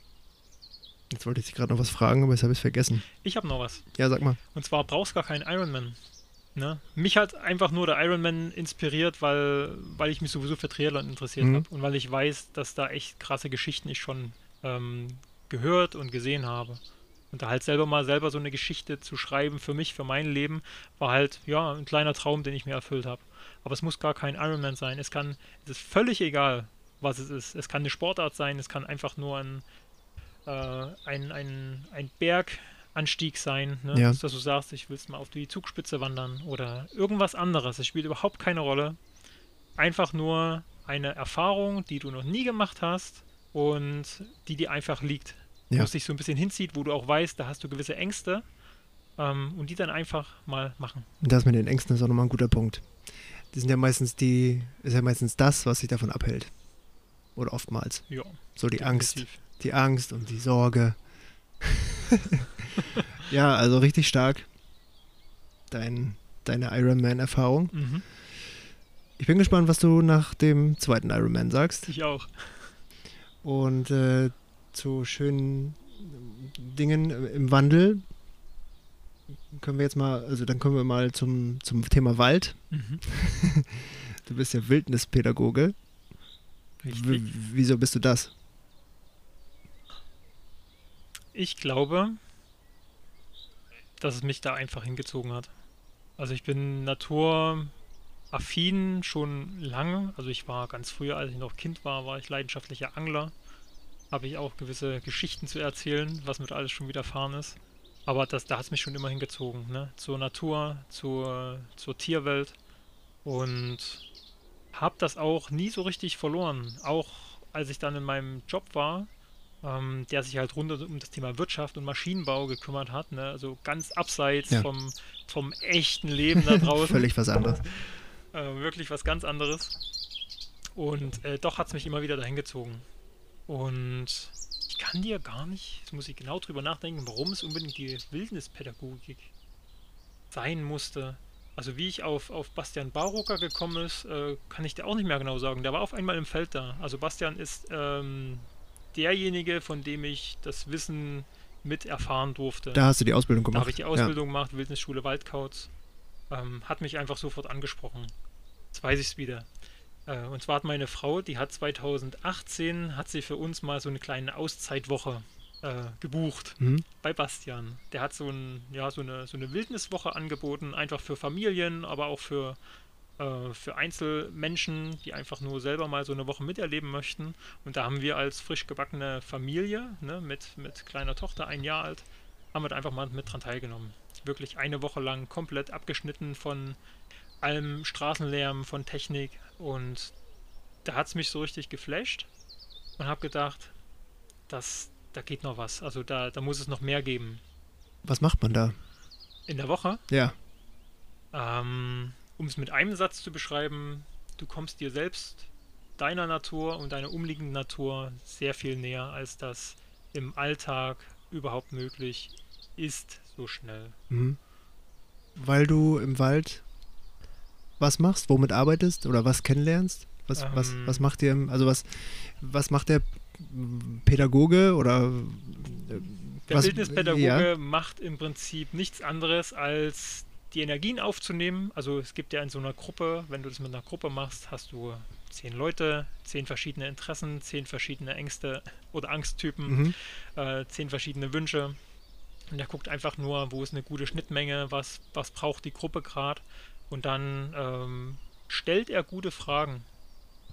jetzt wollte ich dich gerade noch was fragen, aber jetzt habe ich es vergessen. Ich habe noch was. Ja, sag mal. Und zwar brauchst gar keinen Ironman. Ne? Mich hat einfach nur der Ironman inspiriert, weil, weil ich mich sowieso für Triathlon interessiert Mhm. habe und weil ich weiß, dass da echt krasse Geschichten ich schon ähm, gehört und gesehen habe. Und da halt selber mal selber so eine Geschichte zu schreiben für mich, für mein Leben, war halt ja ein kleiner Traum, den ich mir erfüllt habe. Aber es muss gar kein Ironman sein. Es kann, es ist völlig egal, was es ist. Es kann eine Sportart sein, es kann einfach nur ein, äh, ein, ein, ein Berganstieg sein, ne? Ja. dass du sagst, ich will mal auf die Zugspitze wandern oder irgendwas anderes. Es spielt überhaupt keine Rolle. Einfach nur eine Erfahrung, die du noch nie gemacht hast und die dir einfach liegt. Ja. Wo es dich so ein bisschen hinzieht, wo du auch weißt, da hast du gewisse Ängste ähm, und die dann einfach mal machen. Und das mit den Ängsten ist auch nochmal ein guter Punkt. Die sind ja meistens die, ist ja meistens das, was sich davon abhält. Oder oftmals. Ja, So die Angst. definitiv. Die Angst und die Sorge. ja, also richtig stark. Dein, deine Ironman-Erfahrung. Mhm. Ich bin gespannt, was du nach dem zweiten Ironman sagst. Ich auch. Und äh, zu schönen Dingen im Wandel können wir jetzt mal, also dann kommen wir mal zum, zum Thema Wald. Mhm. Du bist ja Wildnispädagoge. Wieso bist du das? Ich glaube, dass es mich da einfach hingezogen hat. Also ich bin naturaffin schon lange. Also ich war ganz früher, als ich noch Kind war, war ich leidenschaftlicher Angler. Habe ich auch gewisse Geschichten zu erzählen, was mit alles schon widerfahren ist. Aber das, da hat es mich schon immer hingezogen, ne? Zur Natur, zur, zur Tierwelt. Und habe das auch nie so richtig verloren. Auch als ich dann in meinem Job war, ähm, der sich halt rund um das Thema Wirtschaft und Maschinenbau gekümmert hat, ne? also ganz abseits Ja. vom, vom echten Leben da draußen. Völlig was anderes. Äh, wirklich was ganz anderes. Und äh, doch hat es mich immer wieder dahin gezogen. Und ich kann dir gar nicht, jetzt muss ich genau drüber nachdenken, warum es unbedingt die Wildnispädagogik sein musste. Also wie ich auf, auf Bastian Barocker gekommen ist, äh, kann ich dir auch nicht mehr genau sagen. Der war auf einmal im Feld da. Also Bastian ist ähm, derjenige, von dem ich das Wissen mit erfahren durfte. Da hast du die Ausbildung Da gemacht. habe ich die Ausbildung gemacht, Wildnisschule Waldkauz. Ähm, hat mich einfach sofort angesprochen. Jetzt weiß ich es wieder. Äh, und zwar hat meine Frau, die hat 2018, hat sie für uns mal so eine kleine Auszeitwoche äh, gebucht. Mhm. bei Bastian. Der hat so, ein, ja, so, eine, so eine Wildniswoche angeboten, einfach für Familien, aber auch für, äh, für Einzelmenschen, die einfach nur selber mal so eine Woche miterleben möchten. Und da haben wir als frisch gebackene Familie ne, mit, mit kleiner Tochter, ein Jahr alt, haben wir da einfach mal mit dran teilgenommen. Wirklich eine Woche lang komplett abgeschnitten von allem Straßenlärm, von Technik. Und da hat es mich so richtig geflasht und habe gedacht, das, da geht noch was. Also da, da muss es noch mehr geben. Was macht man da? In der Woche? Ja. Ähm, um es mit einem Satz zu beschreiben, du kommst dir selbst, deiner Natur und deiner umliegenden Natur sehr viel näher, als das im Alltag überhaupt möglich ist, so schnell. Mhm. Weil du im Wald was machst, womit arbeitest oder was kennenlernst? Was, Ähm. was, was macht dir, also was, was macht der Pädagoge oder Der was, Bildnispädagoge ja, macht im Prinzip nichts anderes, als die Energien aufzunehmen. Also es gibt ja in so einer Gruppe, wenn du das mit einer Gruppe machst, hast du zehn Leute, zehn verschiedene Interessen, zehn verschiedene Ängste oder Angsttypen, mhm. äh, zehn verschiedene Wünsche. Und der guckt einfach nur, wo ist eine gute Schnittmenge, was, was braucht die Gruppe gerade. Und dann ähm, stellt er gute Fragen.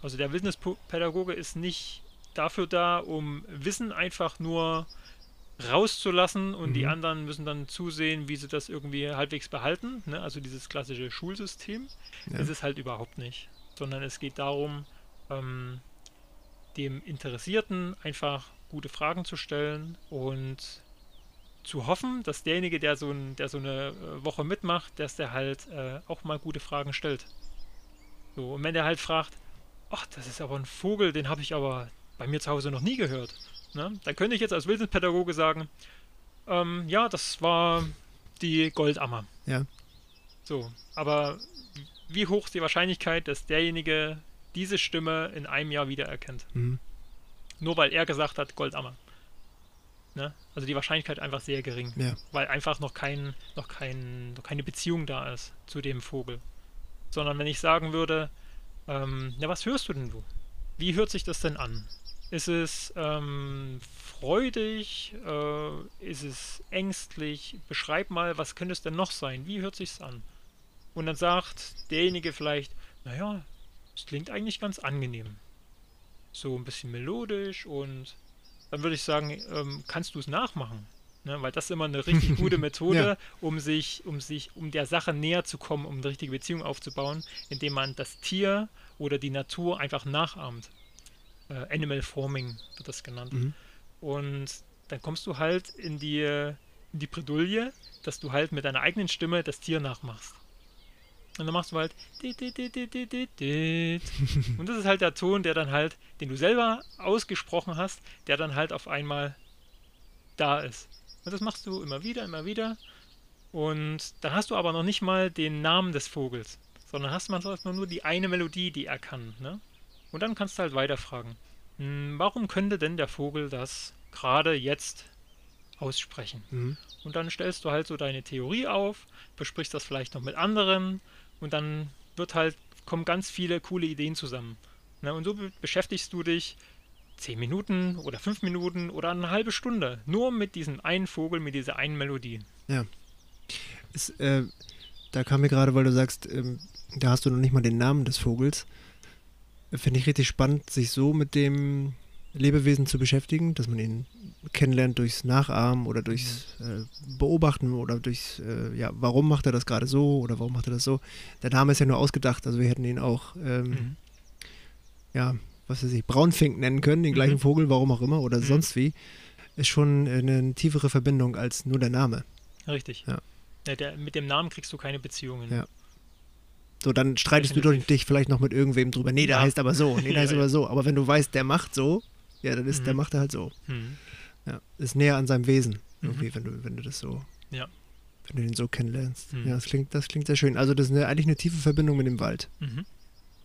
Also der Wildnispädagoge ist nicht dafür da, um Wissen einfach nur rauszulassen und die Mhm. anderen müssen dann zusehen, wie sie das irgendwie halbwegs behalten. Ne? Also dieses klassische Schulsystem Ja. ist es halt überhaupt nicht. Sondern es geht darum, ähm, dem Interessierten einfach gute Fragen zu stellen und zu hoffen, dass derjenige, der so, ein, der so eine äh, Woche mitmacht, dass der halt äh, auch mal gute Fragen stellt. So, und wenn der halt fragt, ach, das ist aber ein Vogel, den habe ich aber bei mir zu Hause noch nie gehört. Ne? Dann könnte ich jetzt als Wildnispädagoge sagen, ähm, ja, das war die Goldammer. Ja. So, aber wie hoch ist die Wahrscheinlichkeit, dass derjenige diese Stimme in einem Jahr wiedererkennt? Mhm. Nur weil er gesagt hat, Goldammer. Ne? Also die Wahrscheinlichkeit einfach sehr gering, Ja. weil einfach noch, kein, noch, kein, noch keine Beziehung da ist zu dem Vogel. Sondern wenn ich sagen würde, ähm, ja, was hörst du denn du? Wie hört sich das denn an? Ist es ähm, freudig? Äh, ist es ängstlich? Beschreib mal, was könnte es denn noch sein? Wie hört sich's an? Und dann sagt derjenige vielleicht, naja, es klingt eigentlich ganz angenehm. So ein bisschen melodisch und dann würde ich sagen, ähm, kannst du es nachmachen? Ne? Weil das ist immer eine richtig gute Methode, Ja. um sich, um sich, um der Sache näher zu kommen, um eine richtige Beziehung aufzubauen, indem man das Tier oder die Natur einfach nachahmt. Äh, Animal Forming wird das genannt. Mhm. Und dann kommst du halt in die, in die Bredouille, dass du halt mit deiner eigenen Stimme das Tier nachmachst. Und dann machst du halt. Und das ist halt der Ton, der dann halt, den du selber ausgesprochen hast, der dann halt auf einmal da ist. Und das machst du immer wieder, immer wieder. Und dann hast du aber noch nicht mal den Namen des Vogels, sondern hast man erstmal nur die eine Melodie, die er kann. Ne? Und dann kannst du halt weiterfragen. Hm, warum könnte denn der Vogel das gerade jetzt aussprechen? Mhm. Und dann stellst du halt so deine Theorie auf, besprichst das vielleicht noch mit anderen und dann wird halt, kommen ganz viele coole Ideen zusammen. Ne? Und so be beschäftigst du dich zehn Minuten oder fünf Minuten oder eine halbe Stunde nur mit diesem einen Vogel, mit dieser einen Melodie. Ist, äh, da kam mir gerade, weil du sagst, ähm, da hast du noch nicht mal den Namen des Vogels. Finde ich richtig spannend, sich so mit dem Lebewesen zu beschäftigen, dass man ihn kennenlernt durchs Nachahmen oder durchs äh, Beobachten oder durchs, äh, ja, warum macht er das gerade so oder warum macht er das so. Der Name ist ja nur ausgedacht, also wir hätten ihn auch, ähm, Mhm. ja, was weiß ich, Braunfink nennen können, den gleichen Mhm. Vogel, warum auch immer oder Mhm. sonst wie. Ist schon eine tiefere Verbindung als nur der Name. Richtig. Ja. Ja, der, mit dem Namen kriegst du keine Beziehungen. Ja. So, dann streitest du doch Definitiv. dich vielleicht noch mit irgendwem drüber. Nee, der Ja. heißt aber so, nee, der heißt aber so. Aber wenn du weißt, der macht so, ja, dann ist, der Mhm. macht er halt so. Mhm. Ja. Ist näher an seinem Wesen, irgendwie, Mhm. wenn du, wenn du das so, Ja. wenn du den so kennenlernst. Mhm. Ja, das klingt, das klingt sehr schön. Also das ist eine, eigentlich eine tiefe Verbindung mit dem Wald. Mhm.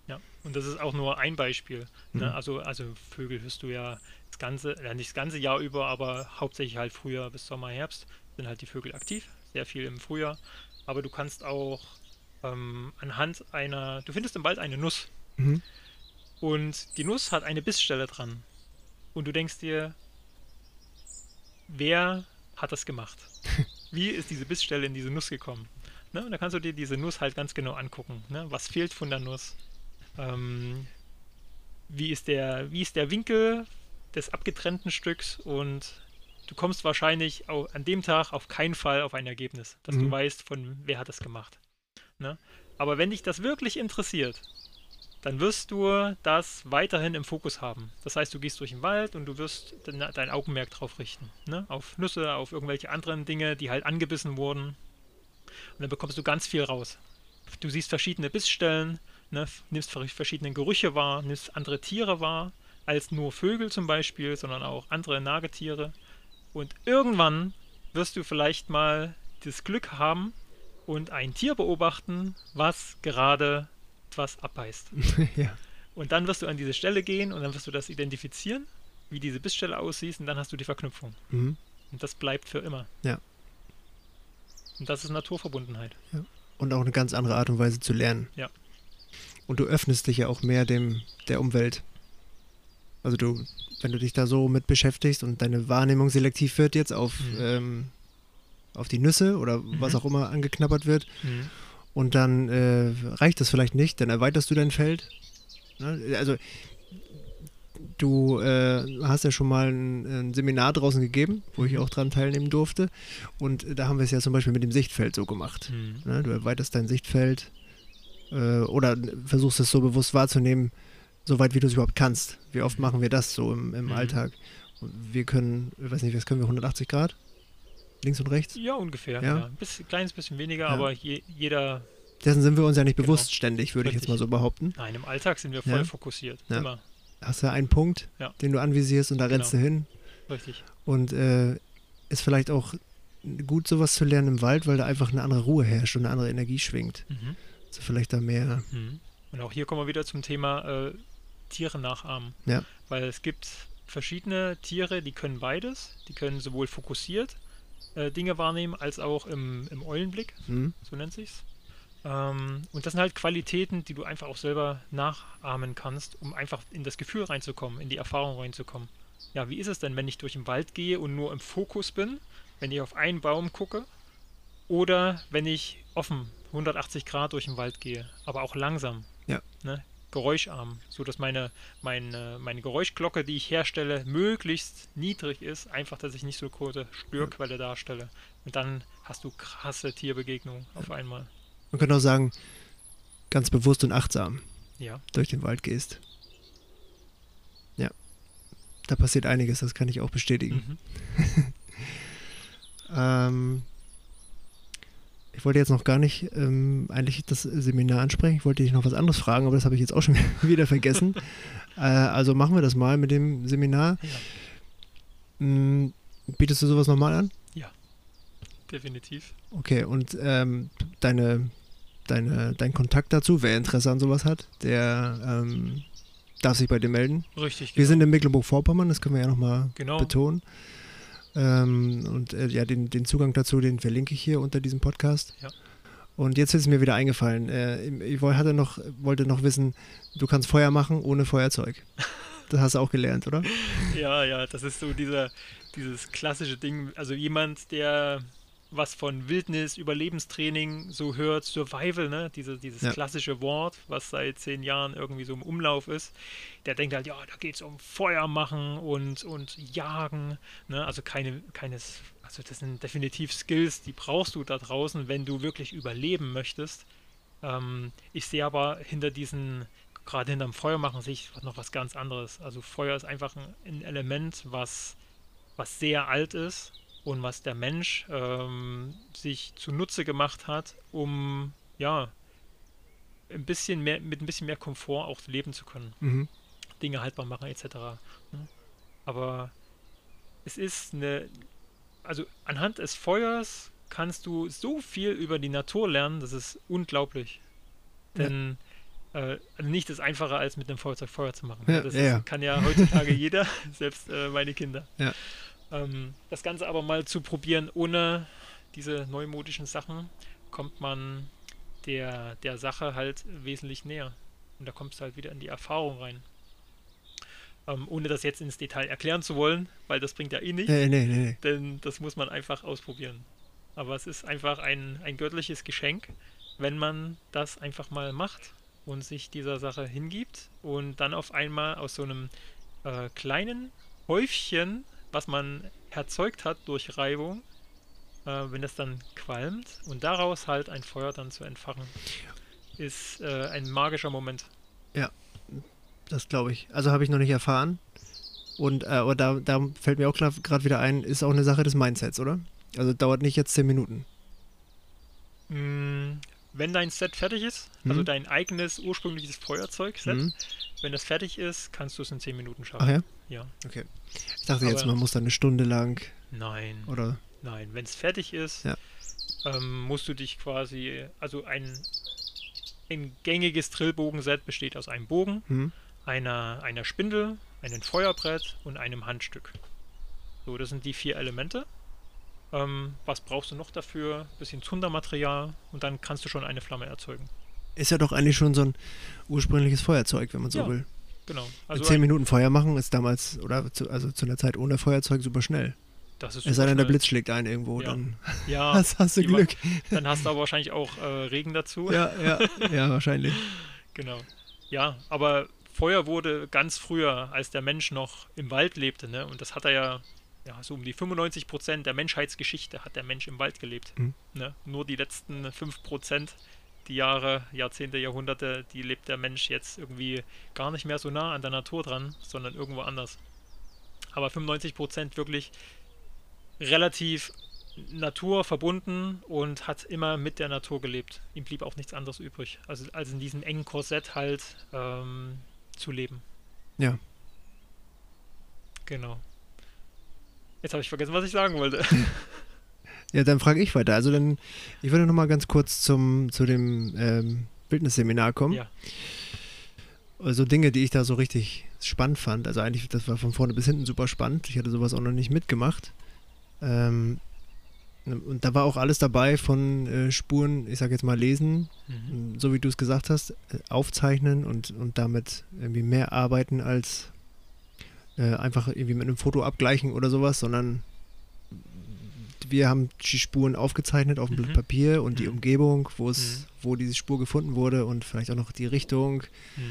Ja, und das ist auch nur ein Beispiel. Mhm. Ne? Also, also Vögel hörst du ja das ganze, ja nicht das ganze Jahr über, aber hauptsächlich halt Frühjahr bis Sommer, Herbst sind halt die Vögel aktiv, sehr viel im Frühjahr. Aber du kannst auch ähm, anhand einer, du findest im Wald eine Nuss Mhm. und die Nuss hat eine Bissstelle dran. Und du denkst dir, wer hat das gemacht? Wie ist diese Bissstelle in diese Nuss gekommen? Ne? Und da kannst du dir diese Nuss halt ganz genau angucken. Ne? Was fehlt von der Nuss? Ähm, wie, ist der, wie ist der Winkel des abgetrennten Stücks? Und du kommst wahrscheinlich an dem Tag auf keinen Fall auf ein Ergebnis, dass du Mhm. weißt, von wer hat das gemacht. Ne? Aber wenn dich das wirklich interessiert, dann wirst du das weiterhin im Fokus haben. Das heißt, du gehst durch den Wald und du wirst dein, Augenmerk drauf richten. Ne? Auf Nüsse, auf irgendwelche anderen Dinge, die halt angebissen wurden. Und dann bekommst du ganz viel raus. Du siehst verschiedene Bissstellen, ne? nimmst verschiedene Gerüche wahr, nimmst andere Tiere wahr, als nur Vögel zum Beispiel, sondern auch andere Nagetiere. Und irgendwann wirst du vielleicht mal das Glück haben und ein Tier beobachten, was gerade was abbeißt. ja. Und dann wirst du an diese Stelle gehen und dann wirst du das identifizieren, wie diese Bissstelle aussieht und dann hast du die Verknüpfung. Mhm. Und das bleibt für immer. Ja. Und das ist Naturverbundenheit. ja. Und auch eine ganz andere Art und Weise zu lernen. Ja. Und du öffnest dich ja auch mehr dem der Umwelt. Also du, wenn du dich da so mit beschäftigst und deine Wahrnehmung selektiv wird jetzt auf, Mhm. ähm, auf die Nüsse oder was Mhm. auch immer angeknabbert wird, Mhm. Und dann äh, reicht das vielleicht nicht, dann erweiterst du dein Feld. Ne? Also du äh, hast ja schon mal ein, ein Seminar draußen gegeben, wo ich Mhm. auch dran teilnehmen durfte. Und da haben wir es ja zum Beispiel mit dem Sichtfeld so gemacht. Mhm. Ne? Du erweiterst dein Sichtfeld äh, oder versuchst es so bewusst wahrzunehmen, so weit wie du es überhaupt kannst. Wie oft machen wir das so im, im Mhm. Alltag? Und wir können, ich weiß nicht, was können wir, 180 Grad? Links und rechts? Ja, ungefähr. Ja? Ja. Ein bisschen, kleines bisschen weniger, Ja. aber je, jeder. Dessen sind wir uns ja nicht Genau. bewusst ständig, würde ich jetzt mal so behaupten. Nein, im Alltag sind wir voll Ja. fokussiert. Ja. Immer. Hast du einen Punkt, den du anvisierst und da rennst Genau. du hin. Richtig. Und äh, ist vielleicht auch gut, sowas zu lernen im Wald, weil da einfach eine andere Ruhe herrscht und eine andere Energie schwingt. Mhm. Also vielleicht da mehr. Mhm. Und auch hier kommen wir wieder zum Thema äh, Tiere nachahmen. Ja. Weil es gibt verschiedene Tiere, die können beides. Die können sowohl fokussiert äh, Dinge wahrnehmen, als auch im, im Eulenblick, Hm? so nennt sich's. Ähm, und das sind halt Qualitäten, die du einfach auch selber nachahmen kannst, um einfach in das Gefühl reinzukommen, in die Erfahrung reinzukommen. Ja, wie ist es denn, wenn ich durch den Wald gehe und nur im Fokus bin, wenn ich auf einen Baum gucke oder wenn ich offen 180 Grad durch den Wald gehe, aber auch langsam. Ja. Ne? Geräuscharm, so dass meine, meine, meine Geräuschglocke, die ich herstelle, möglichst niedrig ist, einfach, dass ich nicht so große Störquelle darstelle. Und dann hast du krasse Tierbegegnungen auf einmal. Man könnte auch sagen, ganz bewusst und achtsam Ja. durch den Wald gehst. Ja. Da passiert einiges, das kann ich auch bestätigen. Mhm. Ähm, ich wollte jetzt noch gar nicht ähm, eigentlich das Seminar ansprechen. Ich wollte dich noch was anderes fragen, aber das habe ich jetzt auch schon wieder vergessen. äh, also machen wir das mal mit dem Seminar. Ja, Mm, bietest du sowas nochmal an? definitiv. Okay, und ähm, deine, deine, dein Kontakt dazu, wer Interesse an sowas hat, der ähm, darf sich bei dir melden. Richtig. Wir genau. sind in Mecklenburg-Vorpommern, das können wir ja nochmal genau. betonen. Ähm, und äh, ja, den, den Zugang dazu, den verlinke ich hier unter diesem Podcast. Ja. Und jetzt ist es mir wieder eingefallen. Äh, ich hatte noch, wollte noch wissen, du kannst Feuer machen ohne Feuerzeug. Das hast du auch gelernt, oder? Ja, ja, das ist so dieser, dieses klassische Ding. Also jemand, der was von Wildnis, Überlebenstraining so hört, Survival, ne? Diese, dieses Ja. klassische Wort, was seit zehn Jahren irgendwie so im Umlauf ist, der denkt halt, ja, da geht es um Feuer machen und, und Jagen, ne? Also keine, keines, also das sind definitiv Skills, die brauchst du da draußen, wenn du wirklich überleben möchtest. Ähm, ich sehe aber hinter diesen, gerade hinterm Feuer machen, sehe ich noch was ganz anderes. Also Feuer ist einfach ein, ein Element, was, was sehr alt ist und was der Mensch ähm, sich zunutze gemacht hat, um ja ein bisschen mehr, mit ein bisschen mehr Komfort auch leben zu können. Mhm. Dinge haltbar machen etc. ne? Aber es ist eine, also anhand des Feuers kannst du so viel über die Natur lernen, das ist unglaublich. Ja. Denn äh, also nichts ist einfacher, als mit einem Feuerzeug Feuer zu machen. Ja, das ja, ist, ja. kann ja heutzutage jeder, selbst äh, meine Kinder. Ja. Ähm, das Ganze aber mal zu probieren ohne diese neumodischen Sachen, kommt man der, der Sache halt wesentlich näher. Und da kommst du halt wieder in die Erfahrung rein. Ähm, ohne das jetzt ins Detail erklären zu wollen, weil das bringt ja eh nichts, nee, nee, nee. denn das muss man einfach ausprobieren. Aber es ist einfach ein, ein göttliches Geschenk, wenn man das einfach mal macht und sich dieser Sache hingibt und dann auf einmal aus so einem äh, kleinen Häufchen, was man erzeugt hat durch Reibung, äh, wenn das dann qualmt und daraus halt ein Feuer dann zu entfachen, ist äh, ein magischer Moment. Das glaube ich. Also habe ich noch nicht erfahren. Und äh, aber da, da fällt mir auch gerade wieder ein, ist auch eine Sache des Mindsets, oder? Also dauert nicht jetzt 10 Minuten. Mm, Wenn dein Set fertig ist, also Mhm. dein eigenes ursprüngliches Feuerzeug-Set, Mhm. wenn das fertig ist, kannst du es in 10 Minuten Ach schaffen. ja? Ja. Okay. Ich dachte jetzt, Aber- man muss da eine Stunde lang Nein. oder. Nein, wenn es fertig ist, Ja. ähm, musst du dich quasi, also ein, ein gängiges Drillbogenset besteht aus einem Bogen, Hm? einer, einer Spindel, einem Feuerbrett und einem Handstück. So, das sind die vier Elemente. Ähm, was brauchst du noch dafür? Bisschen Zundermaterial und dann kannst du schon eine Flamme erzeugen. Ist ja doch eigentlich schon so ein ursprüngliches Feuerzeug, wenn man so Ja, will. Genau. Also 10 ein, Minuten Feuer machen ist damals, oder zu, also zu einer Zeit ohne Feuerzeug super schnell. das ist Es sei denn, der. Blitz schlägt ein irgendwo, Ja. dann Ja, hast, hast du Glück. dann hast du aber wahrscheinlich auch äh, Regen dazu. Ja, ja, ja, wahrscheinlich. Genau. Ja, aber Feuer wurde ganz früher, als der Mensch noch im Wald lebte, ne? Und das hat er ja, ja, so um die 95 Prozent der Menschheitsgeschichte hat der Mensch im Wald gelebt. Mhm. Ne? Nur die letzten 5 Prozent, die Jahre, Jahrzehnte, Jahrhunderte, die lebt der Mensch jetzt irgendwie gar nicht mehr so nah an der Natur dran, sondern irgendwo anders. Aber 95 Prozent wirklich relativ naturverbunden und hat immer mit der Natur gelebt. Ihm blieb auch nichts anderes übrig, also als in diesem engen Korsett halt ähm, zu leben. Ja. Genau. Jetzt habe ich vergessen, was ich sagen wollte. Ja, dann frage ich weiter. Also dann, ich würde noch mal ganz kurz zum, zu dem ähm, Bildnisseminar kommen. Ja. Also Dinge, die ich da so richtig spannend fand. Also eigentlich, das war von vorne bis hinten super spannend. Ich hatte sowas auch noch nicht mitgemacht. Ähm, und da war auch alles dabei von äh, Spuren, ich sage jetzt mal lesen, Mhm. so wie du es gesagt hast, äh, aufzeichnen und, und damit irgendwie mehr arbeiten als äh, einfach irgendwie mit einem Foto abgleichen oder sowas, sondern wir haben die Spuren aufgezeichnet auf dem Mhm. Blatt Papier und die Mhm. Umgebung, wo es, Mhm. wo diese Spur gefunden wurde und vielleicht auch noch die Richtung Mhm.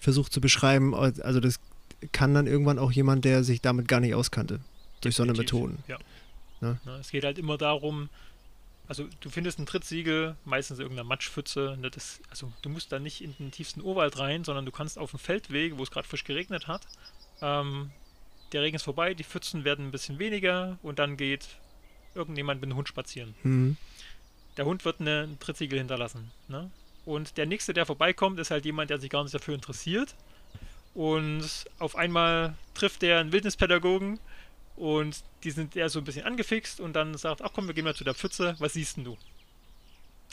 versucht zu beschreiben. Also das kann dann irgendwann auch jemand, der sich damit gar nicht auskannte, durch so eine Methoden. Ja. Ne? Na, es geht halt immer darum, also du findest ein Trittsiegel, meistens in irgendeiner Matschpfütze. Ne, das, also du musst da nicht in den tiefsten Urwald rein, sondern du kannst auf dem Feldweg, wo es gerade frisch geregnet hat, ähm, der Regen ist vorbei, die Pfützen werden ein bisschen weniger und dann geht irgendjemand mit dem Hund spazieren. Mhm. Der Hund wird eine, ein Trittsiegel hinterlassen. Ne? Und der nächste, der vorbeikommt, ist halt jemand, der sich gar nicht dafür interessiert. Und auf einmal trifft der einen Wildnispädagogen und die sind eher so ein bisschen angefixt und dann sagt, ach komm, wir gehen mal zu der Pfütze, was siehst denn du?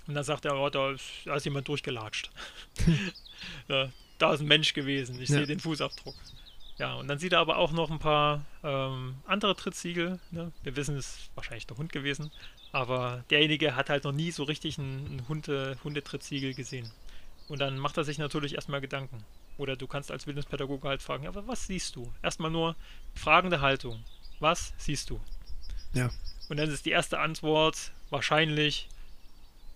Und dann sagt er, oh, da ist, da ist jemand durchgelatscht. ja, da ist ein Mensch gewesen, ich Ja. sehe den Fußabdruck. Ja, und dann sieht er aber auch noch ein paar ähm, andere Trittsiegel. Ne? Wir wissen, es ist wahrscheinlich der Hund gewesen. Aber derjenige hat halt noch nie so richtig ein, ein Hunde, Hundetrittsiegel gesehen. Und dann macht er sich natürlich erstmal Gedanken. Oder du kannst als Wildnispädagoge halt fragen, aber was siehst du? Erstmal nur fragende Haltung. Was siehst du? Ja. Und dann ist die erste Antwort wahrscheinlich,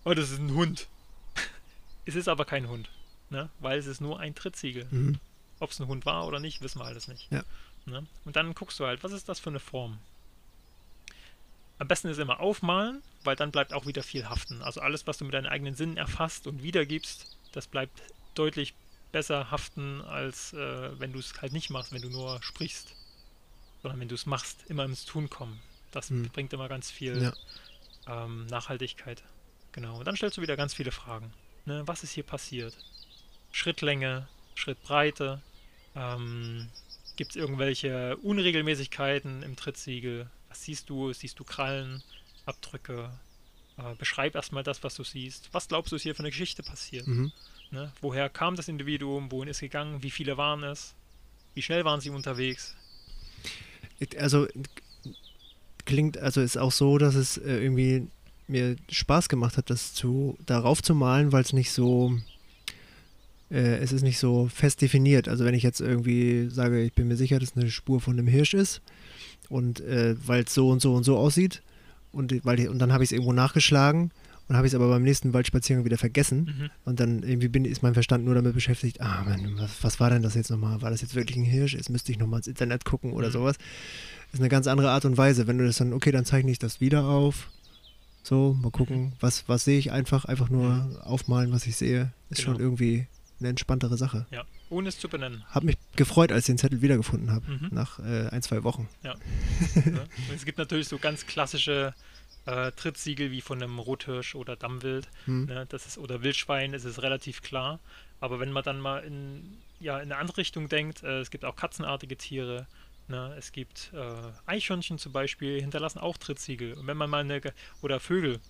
oh, das ist ein Hund. es ist aber kein Hund, ne? weil es ist nur ein Trittsiegel. Mhm. Ob es ein Hund war oder nicht, wissen wir alles nicht. Ja. Ne? Und dann guckst du halt, was ist das für eine Form? Am besten ist immer aufmalen, weil dann bleibt auch wieder viel haften. Also alles, was du mit deinen eigenen Sinnen erfasst und wiedergibst, das bleibt deutlich besser haften, als äh, wenn du es halt nicht machst, wenn du nur sprichst. Sondern wenn du es machst, immer ins Tun kommen. Das Hm. bringt immer ganz viel Ja. ähm, Nachhaltigkeit. Genau. Und dann stellst du wieder ganz viele Fragen. Ne? Was ist hier passiert? Schrittlänge, Schrittbreite, ähm, gibt es irgendwelche Unregelmäßigkeiten im Trittsiegel? Was siehst du? Siehst du Krallen, Abdrücke? Äh, beschreib erstmal das, was du siehst. Was glaubst du, ist hier für eine Geschichte passiert? Mhm. Ne? Woher kam das Individuum? Wohin ist es gegangen? Wie viele waren es? Wie schnell waren sie unterwegs? Also klingt, also ist auch so, dass es äh, irgendwie mir Spaß gemacht hat, das zu darauf zu malen, weil es nicht so äh, es ist nicht so fest definiert. Also wenn ich jetzt irgendwie sage, ich bin mir sicher, dass eine Spur von einem Hirsch ist und äh, weil es so und so und so aussieht und weil und dann habe ich es irgendwo nachgeschlagen und habe ich es aber beim nächsten Waldspaziergang wieder vergessen Mhm. und dann irgendwie bin, ist mein Verstand nur damit beschäftigt, ah Mann, was, was war denn das jetzt nochmal? War das jetzt wirklich ein Hirsch? Jetzt müsste ich nochmal ins Internet gucken oder Mhm. sowas. ist eine ganz andere Art und Weise. Wenn du das dann, okay, dann zeichne ich das wieder auf. So, mal gucken, was, was sehe ich einfach, einfach nur aufmalen, was ich sehe, ist schon Genau. irgendwie eine entspanntere Sache. Ja, ohne es zu benennen. Hab mich gefreut, als ich den Zettel wiedergefunden habe, Mhm. nach äh, ein, zwei Wochen. Ja. Es gibt natürlich so ganz klassische äh, Trittsiegel wie von einem Rothirsch oder Dammwild. Hm. Ne, das ist, oder Wildschwein, ist es relativ klar. Aber wenn man dann mal in, ja, in eine andere Richtung denkt, äh, es gibt auch katzenartige Tiere, ne, es gibt äh, Eichhörnchen zum Beispiel, hinterlassen auch Trittsiegel. Und wenn man mal eine, oder Vögel,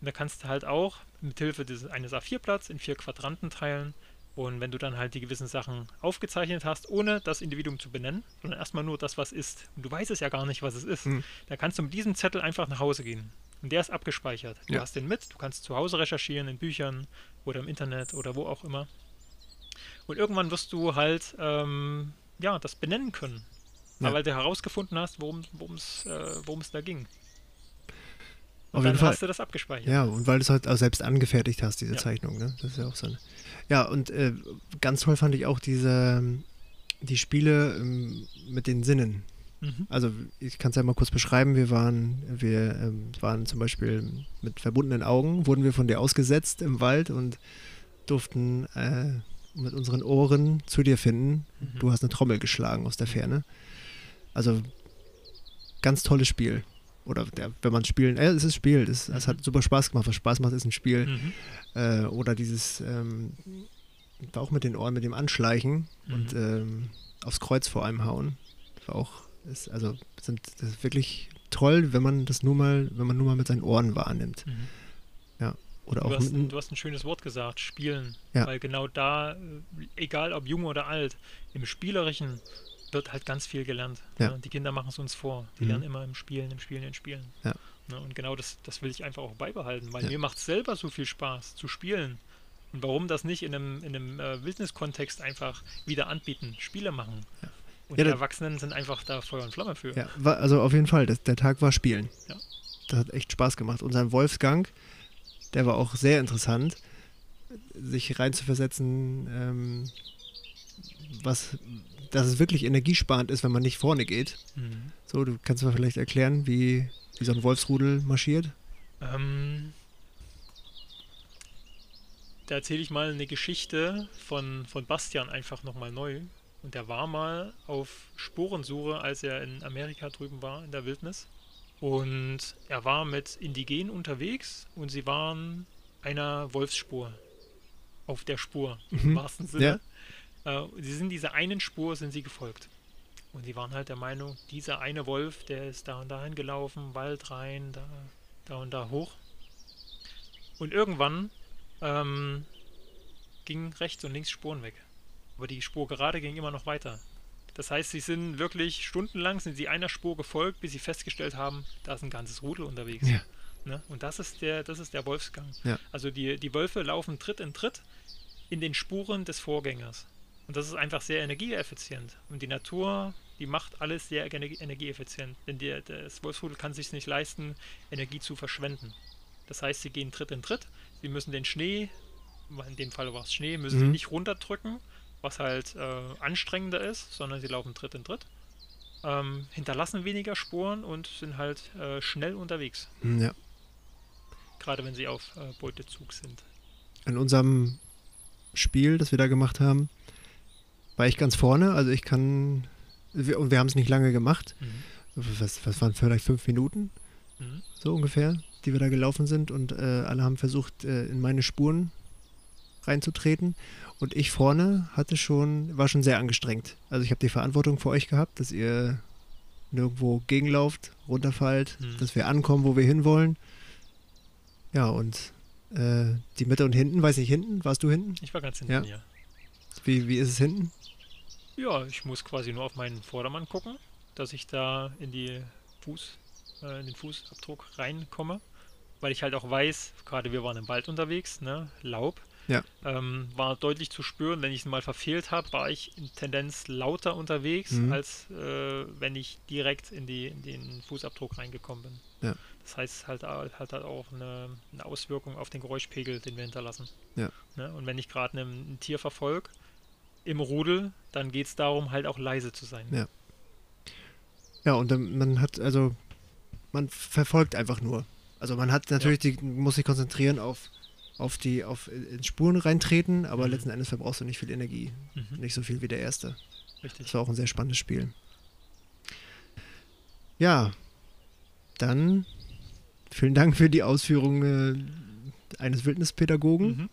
da kannst du halt auch mit Hilfe eines A4-Blatts in vier Quadranten teilen. Und wenn du dann halt die gewissen Sachen aufgezeichnet hast, ohne das Individuum zu benennen, sondern erstmal nur das, was ist, und du weißt es ja gar nicht, was es ist, Hm. dann kannst du mit diesem Zettel einfach nach Hause gehen. Und der ist abgespeichert. Du Ja. hast den mit, du kannst zu Hause recherchieren, in Büchern oder im Internet oder wo auch immer. Und irgendwann wirst du halt ähm, ja, das benennen können. Ja. Weil du herausgefunden hast, worum es äh, worum es da ging. Auf dann jeden Fall. hast du das abgespeichert. Ja, und weil du es halt auch selbst angefertigt hast, diese Ja. Zeichnung, ne? Das ist ja auch so eine. Ja, und äh, ganz toll fand ich auch diese die Spiele ähm, mit den Sinnen. Mhm. Also ich kann es ja mal kurz beschreiben. Wir waren, wir ähm, waren zum Beispiel mit verbundenen Augen, wurden wir von dir ausgesetzt im Wald und durften äh, mit unseren Ohren zu dir finden. Mhm. Du hast eine Trommel geschlagen aus der Ferne. Also ganz tolles Spiel. Oder der, wenn man spielen, äh, es ist Spiel, es, es Mhm. hat super Spaß gemacht. Was Spaß macht, ist ein Spiel. Mhm. Äh, oder dieses, ähm, war auch mit den Ohren, mit dem Anschleichen und Mhm. ähm, aufs Kreuz vor einem hauen. Das war auch, ist, also sind das ist wirklich toll, wenn man das nur mal, wenn man nur mal mit seinen Ohren wahrnimmt. Mhm. Oder Du auch hast, mit, ein, du hast ein schönes Wort gesagt, spielen. Ja. Weil genau da, äh, egal ob jung oder alt, im Spielerischen wird halt ganz viel gelernt. Ja. Ne? Die Kinder machen es uns vor. Die Mhm. lernen immer im Spielen, im Spielen, im Spielen. Ja. Ne? Und genau das, das will ich einfach auch beibehalten, weil Ja. mir macht es selber so viel Spaß zu spielen. Und warum das nicht in einem, in einem äh, Wildniskontext einfach wieder anbieten, Spiele machen. Und die Erwachsenen sind einfach da Feuer und Flamme für. ja, war, also auf jeden Fall, das, der Tag war Spielen. Das hat echt Spaß gemacht. Und sein Wolfsgang, der war auch sehr interessant, sich reinzuversetzen, ähm, was, dass es wirklich energiesparend ist, wenn man nicht vorne geht. Mhm. So, du kannst mir vielleicht erklären, wie, wie so ein Wolfsrudel marschiert? Ähm, da erzähle ich mal eine Geschichte von, von Bastian einfach nochmal neu. Und der war mal auf Spurensuche, als er in Amerika drüben war, in der Wildnis. Und er war mit Indigenen unterwegs und sie waren einer Wolfsspur. Auf der Spur, im Mhm. wahrsten Sinne. Äh, sie sind dieser einen Spur, sind sie gefolgt. Und sie waren halt der Meinung, dieser eine Wolf, der ist da und dahin gelaufen, Wald rein, da, da und da hoch. Und irgendwann ähm, ging rechts und links Spuren weg. Aber die Spur gerade ging immer noch weiter. Das heißt, sie sind wirklich stundenlang sind sie einer Spur gefolgt, bis sie festgestellt haben, da ist ein ganzes Rudel unterwegs. Ja. Ne? Und das ist der, das ist der Wolfsgang. Ja. Also die, die Wölfe laufen Tritt in Tritt in den Spuren des Vorgängers. Und das ist einfach sehr energieeffizient. Und die Natur, die macht alles sehr ener- energieeffizient. Denn der, das Wolfsrudel kann sich nicht leisten, Energie zu verschwenden. Das heißt, sie gehen Tritt in Tritt. Sie müssen den Schnee, in dem Fall war es Schnee, müssen sie Mhm. nicht runterdrücken, was halt äh, anstrengender ist, sondern sie laufen Tritt in Tritt. Ähm, hinterlassen weniger Spuren und sind halt äh, schnell unterwegs. Hm, Ja. Gerade wenn sie auf äh, Beutezug sind. In unserem Spiel, das wir da gemacht haben, war ich ganz vorne. Also ich kann, wir, und wir haben es nicht lange gemacht. Was, was waren vielleicht fünf Minuten, Mhm. so ungefähr, die wir da gelaufen sind. Und äh, alle haben versucht, äh, in meine Spuren reinzutreten. Und ich vorne hatte schon, war schon sehr angestrengt. Also ich habe die Verantwortung für euch gehabt, dass ihr nirgendwo gegenlauft, runterfallt, Mhm. dass wir ankommen, wo wir hinwollen. Ja, und äh, die Mitte und hinten, weiß nicht, hinten, warst du hinten? Ich war ganz hinten Ja. hier. Wie, wie ist es hinten? Ja, ich muss quasi nur auf meinen Vordermann gucken, dass ich da in die Fuß, äh, in den Fußabdruck reinkomme, weil ich halt auch weiß, gerade wir waren im Wald unterwegs, ne, Laub, Ja. ähm, war deutlich zu spüren. Wenn ich es mal verfehlt habe, war ich in Tendenz lauter unterwegs, Mhm. als äh, wenn ich direkt in, die, in den Fußabdruck reingekommen bin. Ja. Das heißt, halt, hat halt auch eine, eine Auswirkung auf den Geräuschpegel, den wir hinterlassen. Ja. Ne? Und wenn ich gerade ein, ein Tier verfolge, im Rudel, dann geht es darum, halt auch leise zu sein. Ja. Ja, und dann, man hat, also, man verfolgt einfach nur. Also man hat natürlich, die, muss sich konzentrieren auf auf die, auf in Spuren reintreten, aber Mhm. letzten Endes verbrauchst du nicht viel Energie. Mhm. Nicht so viel wie der erste. Richtig. Das war auch ein sehr spannendes Spiel. Ja, dann vielen Dank für die Ausführungen äh, eines Wildnispädagogen. Mhm.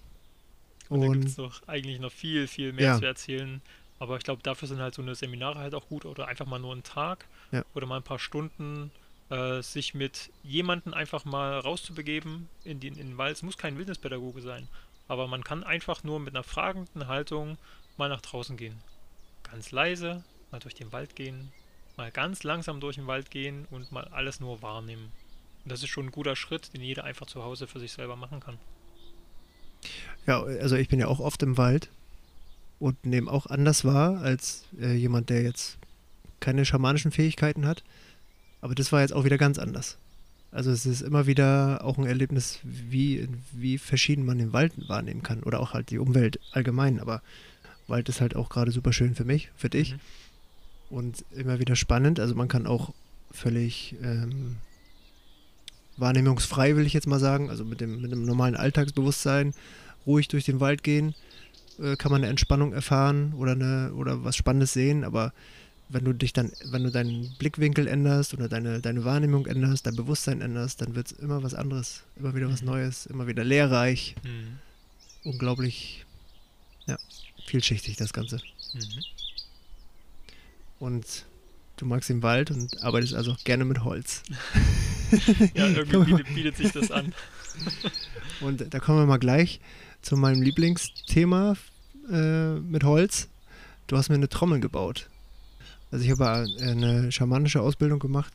Und da gibt Und es noch eigentlich noch viel, viel mehr Ja. zu erzählen. Aber ich glaube, dafür sind halt so eine Seminare halt auch gut oder einfach mal nur einen Tag Ja. oder mal ein paar Stunden äh, sich mit jemandem einfach mal rauszubegeben in, den, in den Wald. Es muss kein Wildnispädagoge sein, aber man kann einfach nur mit einer fragenden Haltung mal nach draußen gehen. Ganz leise, mal durch den Wald gehen, mal ganz langsam durch den Wald gehen und mal alles nur wahrnehmen. Und das ist schon ein guter Schritt, den jeder einfach zu Hause für sich selber machen kann. Ja, also ich bin ja auch oft im Wald und nehme auch anders wahr als äh, jemand, der jetzt keine schamanischen Fähigkeiten hat. Aber das war jetzt auch wieder ganz anders. Also es ist immer wieder auch ein Erlebnis, wie, wie verschieden man den Wald wahrnehmen kann oder auch halt die Umwelt allgemein. Aber Wald ist halt auch gerade super schön für mich, für dich. Mhm. und immer wieder spannend. Also man kann auch völlig ähm, wahrnehmungsfrei, will ich jetzt mal sagen, also mit dem, mit dem normalen Alltagsbewusstsein ruhig durch den Wald gehen, äh, kann man eine Entspannung erfahren oder eine oder was Spannendes sehen, aber wenn du dich dann, wenn du deinen Blickwinkel änderst oder deine, deine Wahrnehmung änderst, dein Bewusstsein änderst, dann wird es immer was anderes, immer wieder was Mhm. Neues, immer wieder lehrreich, Mhm. unglaublich, ja, vielschichtig das Ganze. Mhm. Und du magst den Wald und arbeitest also auch gerne mit Holz. Ja, irgendwie bietet, bietet sich das an. Und da kommen wir mal gleich zu meinem Lieblingsthema äh, mit Holz. Du hast mir eine Trommel gebaut. Also ich habe äh, eine schamanische Ausbildung gemacht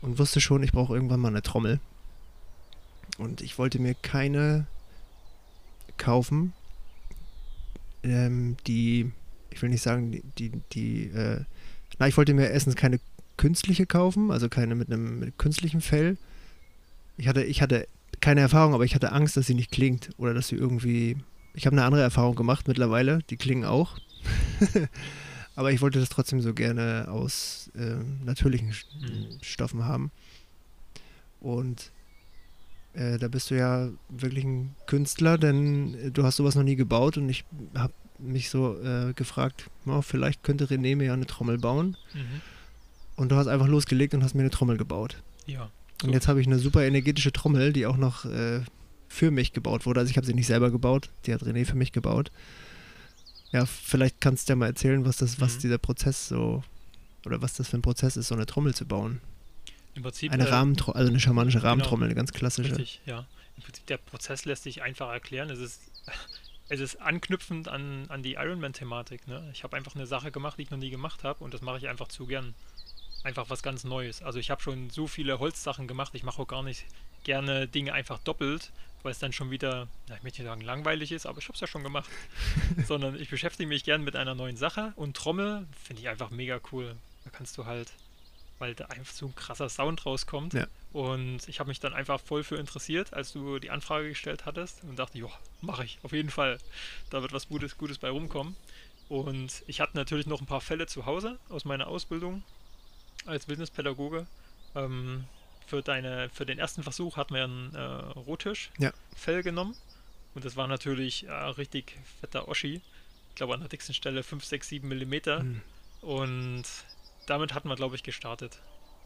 und wusste schon, ich brauche irgendwann mal eine Trommel. Und ich wollte mir keine kaufen, ähm, die, ich will nicht sagen, die, die, die äh, na, ich wollte mir erstens keine künstliche kaufen, also keine mit einem mit künstlichem Fell. Ich hatte, ich hatte keine Erfahrung, aber ich hatte Angst, dass sie nicht klingt oder dass sie irgendwie. Ich habe eine andere Erfahrung gemacht mittlerweile, die klingen auch. aber ich wollte das trotzdem so gerne aus äh, natürlichen Mhm. Stoffen haben. Und äh, da bist du ja wirklich ein Künstler, denn äh, du hast sowas noch nie gebaut und ich habe mich so äh, gefragt, oh, vielleicht könnte René mir ja eine Trommel bauen. Mhm. Und du hast einfach losgelegt und hast mir eine Trommel gebaut. Ja. Und jetzt habe ich eine super energetische Trommel, die auch noch äh, für mich gebaut wurde. Also ich habe sie nicht selber gebaut, die hat René für mich gebaut. Ja, vielleicht kannst du ja mal erzählen, was das, was Mhm. dieser Prozess so oder was das für ein Prozess ist, so eine Trommel zu bauen. Im Prinzip. Eine äh, Rahmentrommel, also eine schamanische genau. Rahmentrommel, eine ganz klassische. Richtig, ja. Im Prinzip der Prozess lässt sich einfach erklären. Es ist, es ist anknüpfend an, an die Ironman-Thematik. Ne? Ich habe einfach eine Sache gemacht, die ich noch nie gemacht habe und das mache ich einfach zu gern. Einfach was ganz Neues. Also ich habe schon so viele Holzsachen gemacht, ich mache auch gar nicht gerne Dinge einfach doppelt, weil es dann schon wieder, na, ich möchte nicht sagen langweilig ist, aber ich habe es ja schon gemacht. Sondern ich beschäftige mich gern mit einer neuen Sache und Trommel finde ich einfach mega cool. Da kannst du halt, weil da einfach so ein krasser Sound rauskommt. Ja. Und ich habe mich dann einfach voll für interessiert, als du die Anfrage gestellt hattest und dachte, ja, mache ich, auf jeden Fall. Da wird was Gutes, Gutes bei rumkommen. Und ich hatte natürlich noch ein paar Fälle zu Hause aus meiner Ausbildung als Wildnispädagoge. Ähm, für, deine, für den ersten Versuch hatten wir ein äh, Rottisch-Fell Ja. genommen. Und das war natürlich äh, richtig fetter Oschi. Ich glaube an der dicksten Stelle 5, 6, 7 Millimeter. Hm. Und damit hatten wir, glaube ich, gestartet.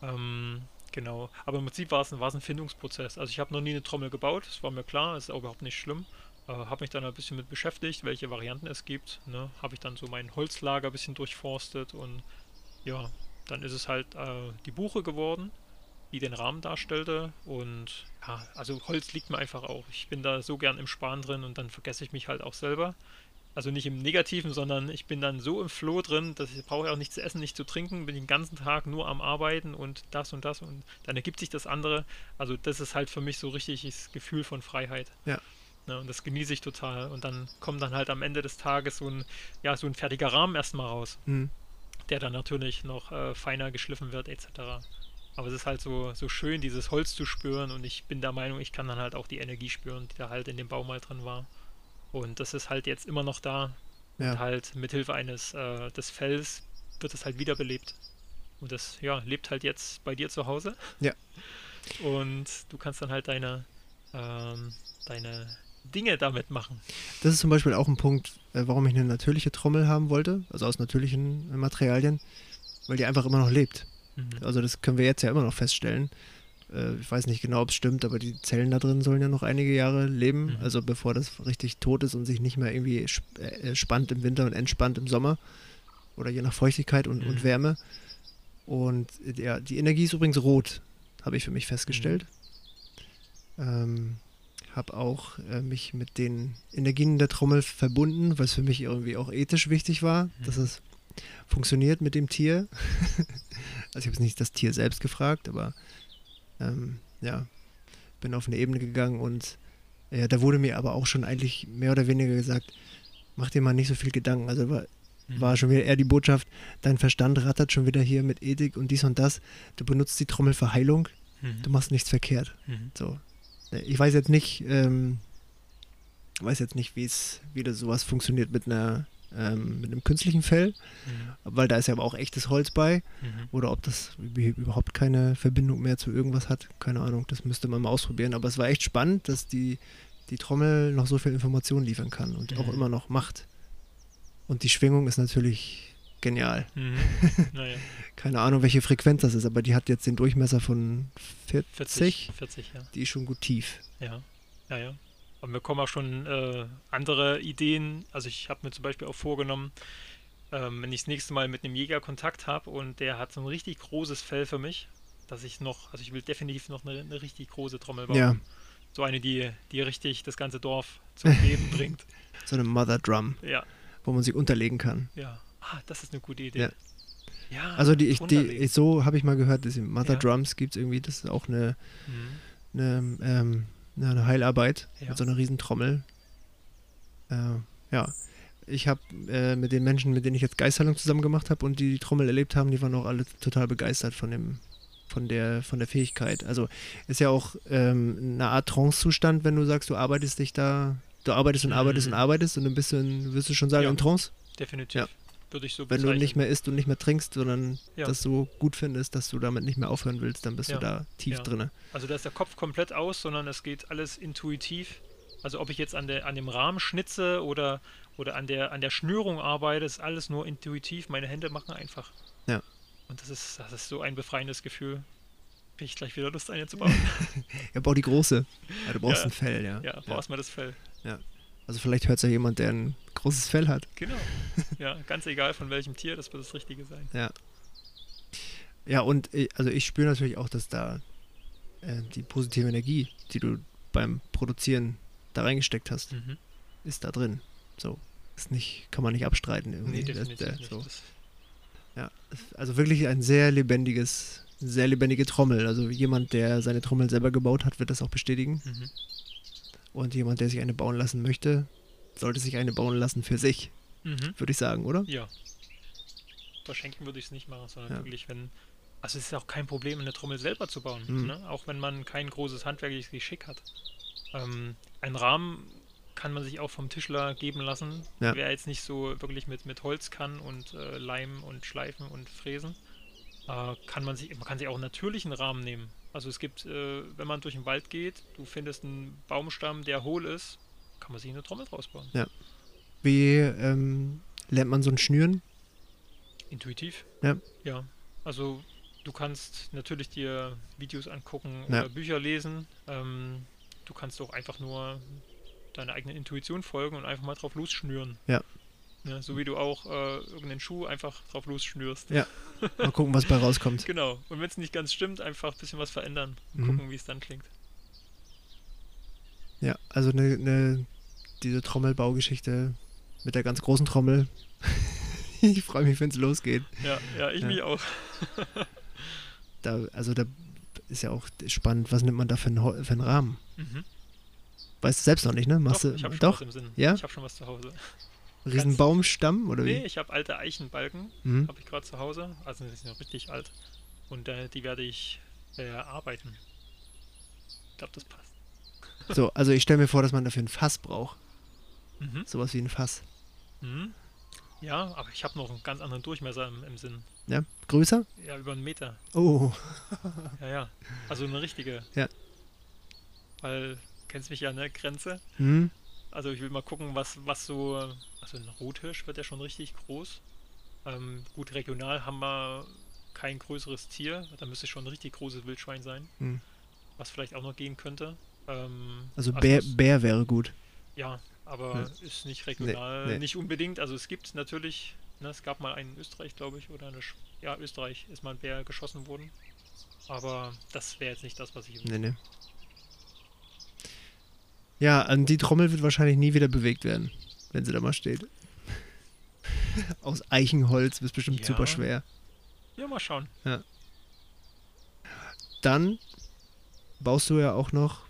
Ähm, genau. Aber im Prinzip war es ein, war es ein Findungsprozess. Also ich habe noch nie eine Trommel gebaut, das war mir klar, ist auch überhaupt nicht schlimm. Äh, habe mich dann ein bisschen mit beschäftigt, welche Varianten es gibt. Ne? Habe ich dann so mein Holzlager ein bisschen durchforstet und ja, dann ist es halt äh, die Buche geworden, die den Rahmen darstellte. Und ja, also Holz liegt mir einfach auch. Ich bin da so gern im Sparen drin und dann vergesse ich mich halt auch selber. Also nicht im Negativen, sondern ich bin dann so im Floh drin, dass ich brauche auch nichts zu essen, nichts zu trinken, bin den ganzen Tag nur am Arbeiten und das und das und dann ergibt sich das andere. Also das ist halt für mich so richtig das Gefühl von Freiheit. Ja. Ne, und das genieße ich total. Und dann kommt dann halt am Ende des Tages so ein, ja, so ein fertiger Rahmen erstmal raus, Hm. Der dann natürlich noch äh, feiner geschliffen wird, etc. Aber es ist halt so, so schön, dieses Holz zu spüren und ich bin der Meinung, ich kann dann halt auch die Energie spüren, die da halt in dem Baum mal drin war. Und das ist halt jetzt immer noch da. Ja. Und halt mithilfe eines äh, des Fells wird es halt wiederbelebt. Und das, ja, lebt halt jetzt bei dir zu Hause. Ja. Und du kannst dann halt deine, ähm, deine Dinge damit machen. Das ist zum Beispiel auch ein Punkt, äh, warum ich eine natürliche Trommel haben wollte, also aus natürlichen äh, Materialien, weil die einfach immer noch lebt. Mhm. Also das können wir jetzt ja immer noch feststellen. Äh, Ich weiß nicht genau, ob es stimmt, aber die Zellen da drin sollen ja noch einige Jahre leben, Mhm. also bevor das richtig tot ist und sich nicht mehr irgendwie sp- spannt im Winter und entspannt im Sommer oder je nach Feuchtigkeit und, und Mhm. Wärme. Und ja, die Energie ist übrigens rot, habe ich für mich festgestellt. Ähm, habe auch äh, mich mit den Energien der Trommel verbunden, was für mich irgendwie auch ethisch wichtig war, dass Mhm. es funktioniert mit dem Tier. also ich habe jetzt nicht das Tier selbst gefragt, aber ähm, ja, bin auf eine Ebene gegangen und ja, da wurde mir aber auch schon eigentlich mehr oder weniger gesagt, mach dir mal nicht so viel Gedanken. Also war, Mhm. war schon wieder eher die Botschaft, dein Verstand rattert schon wieder hier mit Ethik und dies und das. Du benutzt die Trommel für Heilung, Mhm. du machst nichts verkehrt. Mhm. So. Ich weiß jetzt nicht, ähm, weiß jetzt nicht, wie es, wie das sowas funktioniert mit einer, ähm, mit einem künstlichen Fell, Mhm. weil da ist ja aber auch echtes Holz bei. Mhm. Oder ob das üb- überhaupt keine Verbindung mehr zu irgendwas hat. Keine Ahnung, das müsste man mal ausprobieren. Aber es war echt spannend, dass die, die Trommel noch so viel Informationen liefern kann und auch Mhm. immer noch macht. Und die Schwingung ist natürlich genial. Mhm. naja, Keine Ahnung, welche Frequenz das ist, aber die hat jetzt den Durchmesser von 40. 40, 40, ja. Die ist schon gut tief. Ja, ja, ja. Aber mir kommen auch schon äh, andere Ideen. Also ich habe mir zum Beispiel auch vorgenommen, ähm, wenn ich das nächste Mal mit einem Jäger Kontakt habe und der hat so ein richtig großes Fell für mich, dass ich noch, also ich will definitiv noch eine, eine richtig große Trommel bauen. Ja, So eine, die, die richtig das ganze Dorf zum Leben bringt. so eine Mother Drum, Ja, wo man sie unterlegen kann. ja. Ah, das ist eine gute Idee. Ja. Ja, Also die, ich, die so habe ich mal gehört, dass Mother Ja. Drums gibt es irgendwie, das ist auch eine, Mhm. eine, ähm, ja, eine Heilarbeit Ja. mit so einer riesen Trommel. Äh, ja, ich habe äh, mit den Menschen, mit denen ich jetzt Geistheilung zusammen gemacht habe und die die Trommel erlebt haben, die waren auch alle total begeistert von dem, von der, von der Fähigkeit. Also ist ja auch ähm, eine Art Trance-Zustand, wenn du sagst, du arbeitest dich da, du arbeitest und arbeitest Mhm. und arbeitest und dann bist du in, wirst du schon sagen, Ja. in Trance, Definitiv. Ja. Würde ich so wenn du bezeichnen. nicht mehr isst und nicht mehr trinkst, sondern Ja. das so gut findest, dass du damit nicht mehr aufhören willst, dann bist Ja. du da tief Ja. drinne. Also da ist der Kopf komplett aus, sondern es geht alles intuitiv. Also ob ich jetzt an, der, an dem Rahmen schnitze oder, oder an, der, an der Schnürung arbeite, ist alles nur intuitiv. Meine Hände machen einfach. Ja. Und das ist, das ist so ein befreiendes Gefühl. Krieg ich gleich wieder Lust, eine zu bauen. Ja, bau die große. Ja, du brauchst Ja. ein Fell, ja. ja, bau erstmal das Fell. Also vielleicht hört es ja jemand, der ein großes Fell hat. Genau. Ja, ganz egal von welchem Tier, das wird das Richtige sein. Ja, und äh, also ich spüre natürlich auch, dass da äh, die positive Energie, die du beim Produzieren da reingesteckt hast, Mhm. ist da drin. So. Ist nicht, kann man nicht abstreiten irgendwie. Nee, Das- definitiv der- nicht. so. Das, Ja, also wirklich ein sehr lebendiges, sehr lebendige Trommel. Also jemand, der seine Trommel selber gebaut hat, wird das auch bestätigen. mhm. Und jemand, der sich eine bauen lassen möchte, sollte sich eine bauen lassen für sich, Mhm. würde ich sagen, oder? Ja. Verschenken würde ich es nicht machen, sondern Ja. wirklich, wenn. Also es ist auch kein Problem, eine Trommel selber zu bauen. Mhm. Ne? Auch wenn man kein großes handwerkliches Geschick hat. Ähm, ein Rahmen kann man sich auch vom Tischler geben lassen. Ja. Wer jetzt nicht so wirklich mit, mit Holz kann und äh, Leim und Schleifen und Fräsen, äh, kann man sich, man kann sich auch einen natürlichen Rahmen nehmen. Also es gibt, äh, wenn man durch den Wald geht, du findest einen Baumstamm, der hohl ist, kann man sich eine Trommel draus bauen. Wie ähm, lernt man so ein Schnüren? Intuitiv? Ja. Ja. Also du kannst natürlich dir Videos angucken Ja. oder Bücher lesen. Ähm, du kannst auch einfach nur deiner eigenen Intuition folgen und einfach mal drauf losschnüren. Ja. Ja, so wie du auch äh, irgendeinen Schuh einfach drauf losschnürst. Ja. Mal gucken, was bei rauskommt. Genau. Und wenn es nicht ganz stimmt, einfach ein bisschen was verändern. Und Mhm. gucken, wie es dann klingt. Ja, also eine, eine, diese Trommelbaugeschichte mit der ganz großen Trommel. ich freue mich, wenn es losgeht. Ja, ja, ich Ja. mich auch. Da, also da ist ja auch spannend, was nimmt man da für einen, für einen Rahmen? Mhm. Weißt du selbst noch nicht, ne? Machst doch, du, ich habe schon doch? was im Sinn. Ja? Ich habe schon was zu Hause. Riesenbaumstamm oder wie? Nee, ich habe alte Eichenbalken. Mhm. habe ich gerade zu Hause. Also die sind noch richtig alt. Und äh, die werde ich bearbeiten. Ich glaube, das passt. So, also ich stelle mir vor, dass man dafür ein Fass braucht. Mhm. Sowas wie ein Fass. Mhm. Ja, aber ich habe noch einen ganz anderen Durchmesser im, im Sinn. Ja? Größer? Ja, über einen Meter. Oh. Ja, ja. Also eine richtige. Ja. Weil kennst mich ja, ne? Grenze. Hm? Also ich will mal gucken, was, was so. Also ein Rothirsch wird ja schon richtig groß. Ähm, gut, regional haben wir kein größeres Tier. Da müsste schon ein richtig großes Wildschwein sein. Hm. Was vielleicht auch noch gehen könnte. Ähm, Also Bär, es- Bär wäre gut. Ja, aber ist nicht regional, nee. nicht unbedingt. Also es gibt natürlich, ne, es gab mal einen in Österreich, glaube ich, oder eine, ja, Österreich ist mal ein Bär geschossen worden. Aber das wäre jetzt nicht das, was ich. Nee, nee. Ja, an die Trommel wird wahrscheinlich nie wieder bewegt werden, wenn sie da mal steht. Aus Eichenholz ist bestimmt Ja. super schwer. Ja, mal schauen. Dann baust du ja auch noch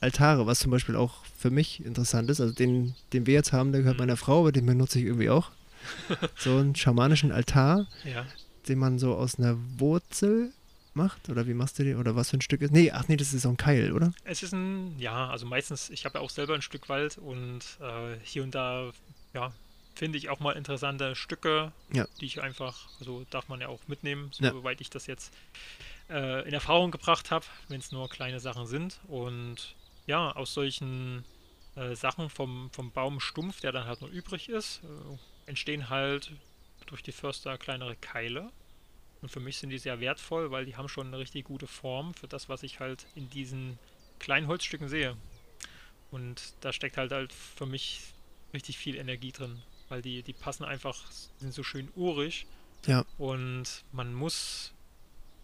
Altare, was zum Beispiel auch für mich interessant ist. Also den, den wir jetzt haben, der gehört Mhm. meiner Frau, aber den benutze ich irgendwie auch. so einen schamanischen Altar, Ja. den man so aus einer Wurzel macht. Oder wie machst du den? Oder was für ein Stück ist? Nee, ach nee, das ist so ein Keil, oder? Es ist ein, ja, also meistens, ich habe ja auch selber ein Stück Wald und äh, hier und da, ja, finde ich auch mal interessante Stücke, Ja. die ich einfach, also darf man ja auch mitnehmen, Ja. soweit ich das jetzt äh, in Erfahrung gebracht habe, wenn es nur kleine Sachen sind. Und ja, aus solchen äh, Sachen vom, vom Baumstumpf, der dann halt noch übrig ist, äh, entstehen halt durch die Förster kleinere Keile. Und für mich sind die sehr wertvoll, weil die haben schon eine richtig gute Form für das, was ich halt in diesen kleinen Holzstücken sehe. Und da steckt halt halt für mich richtig viel Energie drin, weil die, die passen einfach, sind so schön urig. Ja. Und man muss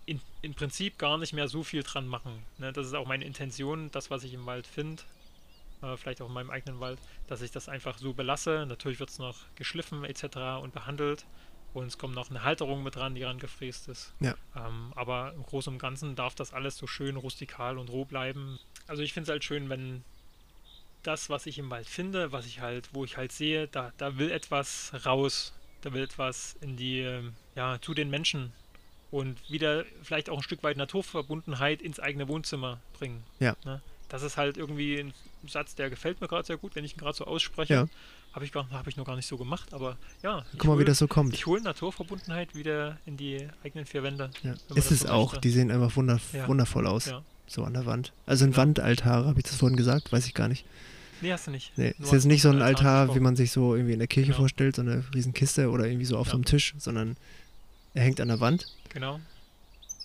in, im Prinzip gar nicht mehr so viel dran machen. Ne? Das ist auch meine Intention, das, was ich im Wald finde, äh, vielleicht auch in meinem eigenen Wald, dass ich das einfach so belasse. Natürlich wird es noch geschliffen etc. und behandelt. Und es kommt noch eine Halterung mit dran, die rangefräst ist. Ja. Ähm, aber im Großen und Ganzen darf das alles so schön rustikal und roh bleiben. Also ich finde es halt schön, wenn das, was ich im Wald finde, was ich halt, wo ich halt sehe, da, da will etwas raus. Da will etwas in die, ja, zu den Menschen und wieder vielleicht auch ein Stück weit Naturverbundenheit ins eigene Wohnzimmer bringen. Ja. Ne? Das ist halt irgendwie ein Satz, der gefällt mir gerade sehr gut, wenn ich ihn gerade so ausspreche. Ja. Habe ich, hab ich noch gar nicht so gemacht, aber ja. Guck mal, wie hol- das so kommt. Ich hole Naturverbundenheit wieder in die eigenen vier Wände. Ja. Ist es so auch. möchte. Die sehen einfach wunder Ja. wundervoll aus. Ja. So an der Wand. Also ein Ja. Wandaltar, habe ich das vorhin gesagt? Weiß ich gar nicht. Nee, hast du nicht. Nee, Nur ist jetzt nicht so ein Altar Altar, wie man sich so irgendwie in der Kirche Genau. vorstellt, so eine riesen Kiste oder irgendwie so auf so einem Tisch, sondern er hängt an der Wand. Genau.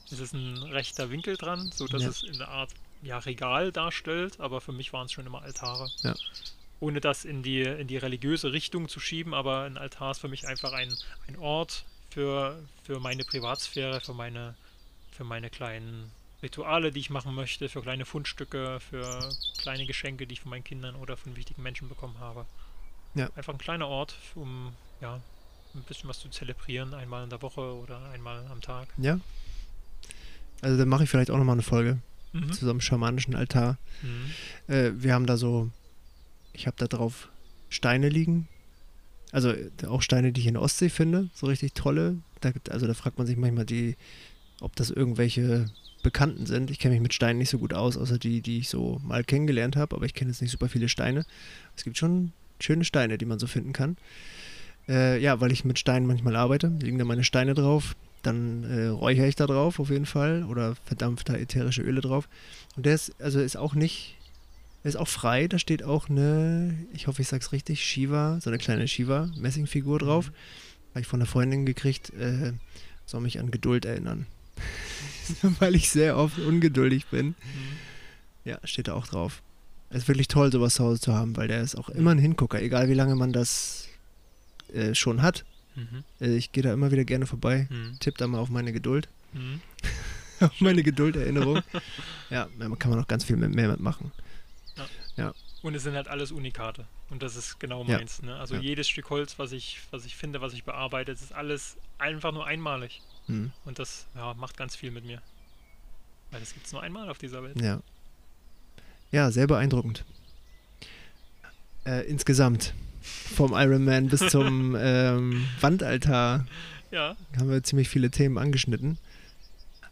Es ist ein rechter Winkel dran, so dass Ja. es in einer Art ja, Regal darstellt, aber für mich waren es schon immer Altare. Ja. Ohne das in die, in die religiöse Richtung zu schieben, aber ein Altar ist für mich einfach ein, ein Ort für, für meine Privatsphäre, für meine, für meine kleinen Rituale, die ich machen möchte, für kleine Fundstücke, für kleine Geschenke, die ich von meinen Kindern oder von wichtigen Menschen bekommen habe. Ja. Einfach ein kleiner Ort, um ja, ein bisschen was zu zelebrieren, einmal in der Woche oder einmal am Tag. Ja. Also dann mache ich vielleicht auch nochmal eine Folge Mhm. zu so einem schamanischen Altar. Mhm. Äh, wir haben da so, ich habe da drauf Steine liegen. Also äh, auch Steine, die ich in der Ostsee finde, so richtig tolle. Da, also da fragt man sich manchmal, die, ob das irgendwelche Bekannten sind. Ich kenne mich mit Steinen nicht so gut aus, außer die, die ich so mal kennengelernt habe, aber ich kenne jetzt nicht super viele Steine. Es gibt schon schöne Steine, die man so finden kann. Äh, ja, weil ich mit Steinen manchmal arbeite, liegen da meine Steine drauf. Dann äh, räuchere ich da drauf auf jeden Fall oder verdampft da ätherische Öle drauf. Und der ist, also ist auch nicht, ist auch frei. Da steht auch eine, ich hoffe, ich sag's richtig, Shiva, so eine kleine Shiva-Messingfigur drauf. Mhm. Habe ich von der Freundin gekriegt, äh, soll mich an Geduld erinnern. Weil ich sehr oft ungeduldig bin. Mhm. Ja, steht da auch drauf. Es ist wirklich toll, sowas zu Hause zu haben, weil der ist auch immer ein Hingucker, egal wie lange man das äh, schon hat. Mhm. Äh, ich gehe da immer wieder gerne vorbei, Mhm. tipp da mal auf meine Geduld, Mhm. auf meine Gedulderinnerung. ja, da kann man noch ganz viel mehr mitmachen. Und es sind halt alles Unikate. Und das ist genau Ja. meins. Ne? Also Ja. jedes Stück Holz, was ich, was ich finde, was ich bearbeite, das ist alles einfach nur einmalig. Hm, Und das ja, macht ganz viel mit mir. Weil das gibt es nur einmal auf dieser Welt. ja. Ja, sehr beeindruckend. Äh, insgesamt, vom Ironman bis zum ähm, Wandaltar Ja, haben wir ziemlich viele Themen angeschnitten.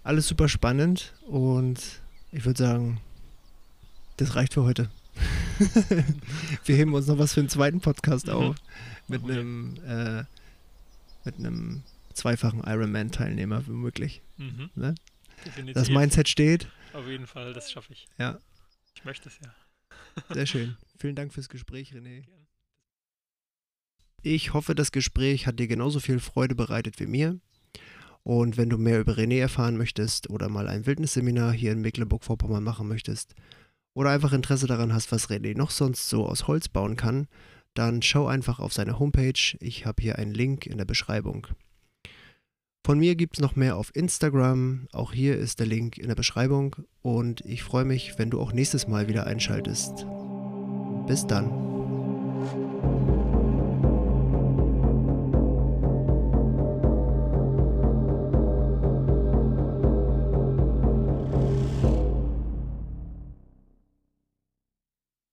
Alles super spannend und ich würde sagen, das reicht für heute. wir heben uns noch was für einen zweiten Podcast Mhm. auf mit wir. einem äh, mit einem zweifachen Ironman-Teilnehmer womöglich. mhm. Ne? Das Mindset steht. Auf jeden Fall, das schaffe ich. Ja. Ich möchte es ja. Sehr schön. Vielen Dank fürs Gespräch, René. Ich hoffe, das Gespräch hat dir genauso viel Freude bereitet wie mir. Und wenn du mehr über René erfahren möchtest oder mal ein Wildnisseminar hier in Mecklenburg-Vorpommern machen möchtest oder einfach Interesse daran hast, was René noch sonst so aus Holz bauen kann, dann schau einfach auf seine Homepage. Ich habe hier einen Link in der Beschreibung. Von mir gibt es noch mehr auf Instagram. Auch hier ist der Link in der Beschreibung. Und ich freue mich, wenn du auch nächstes Mal wieder einschaltest. Bis dann.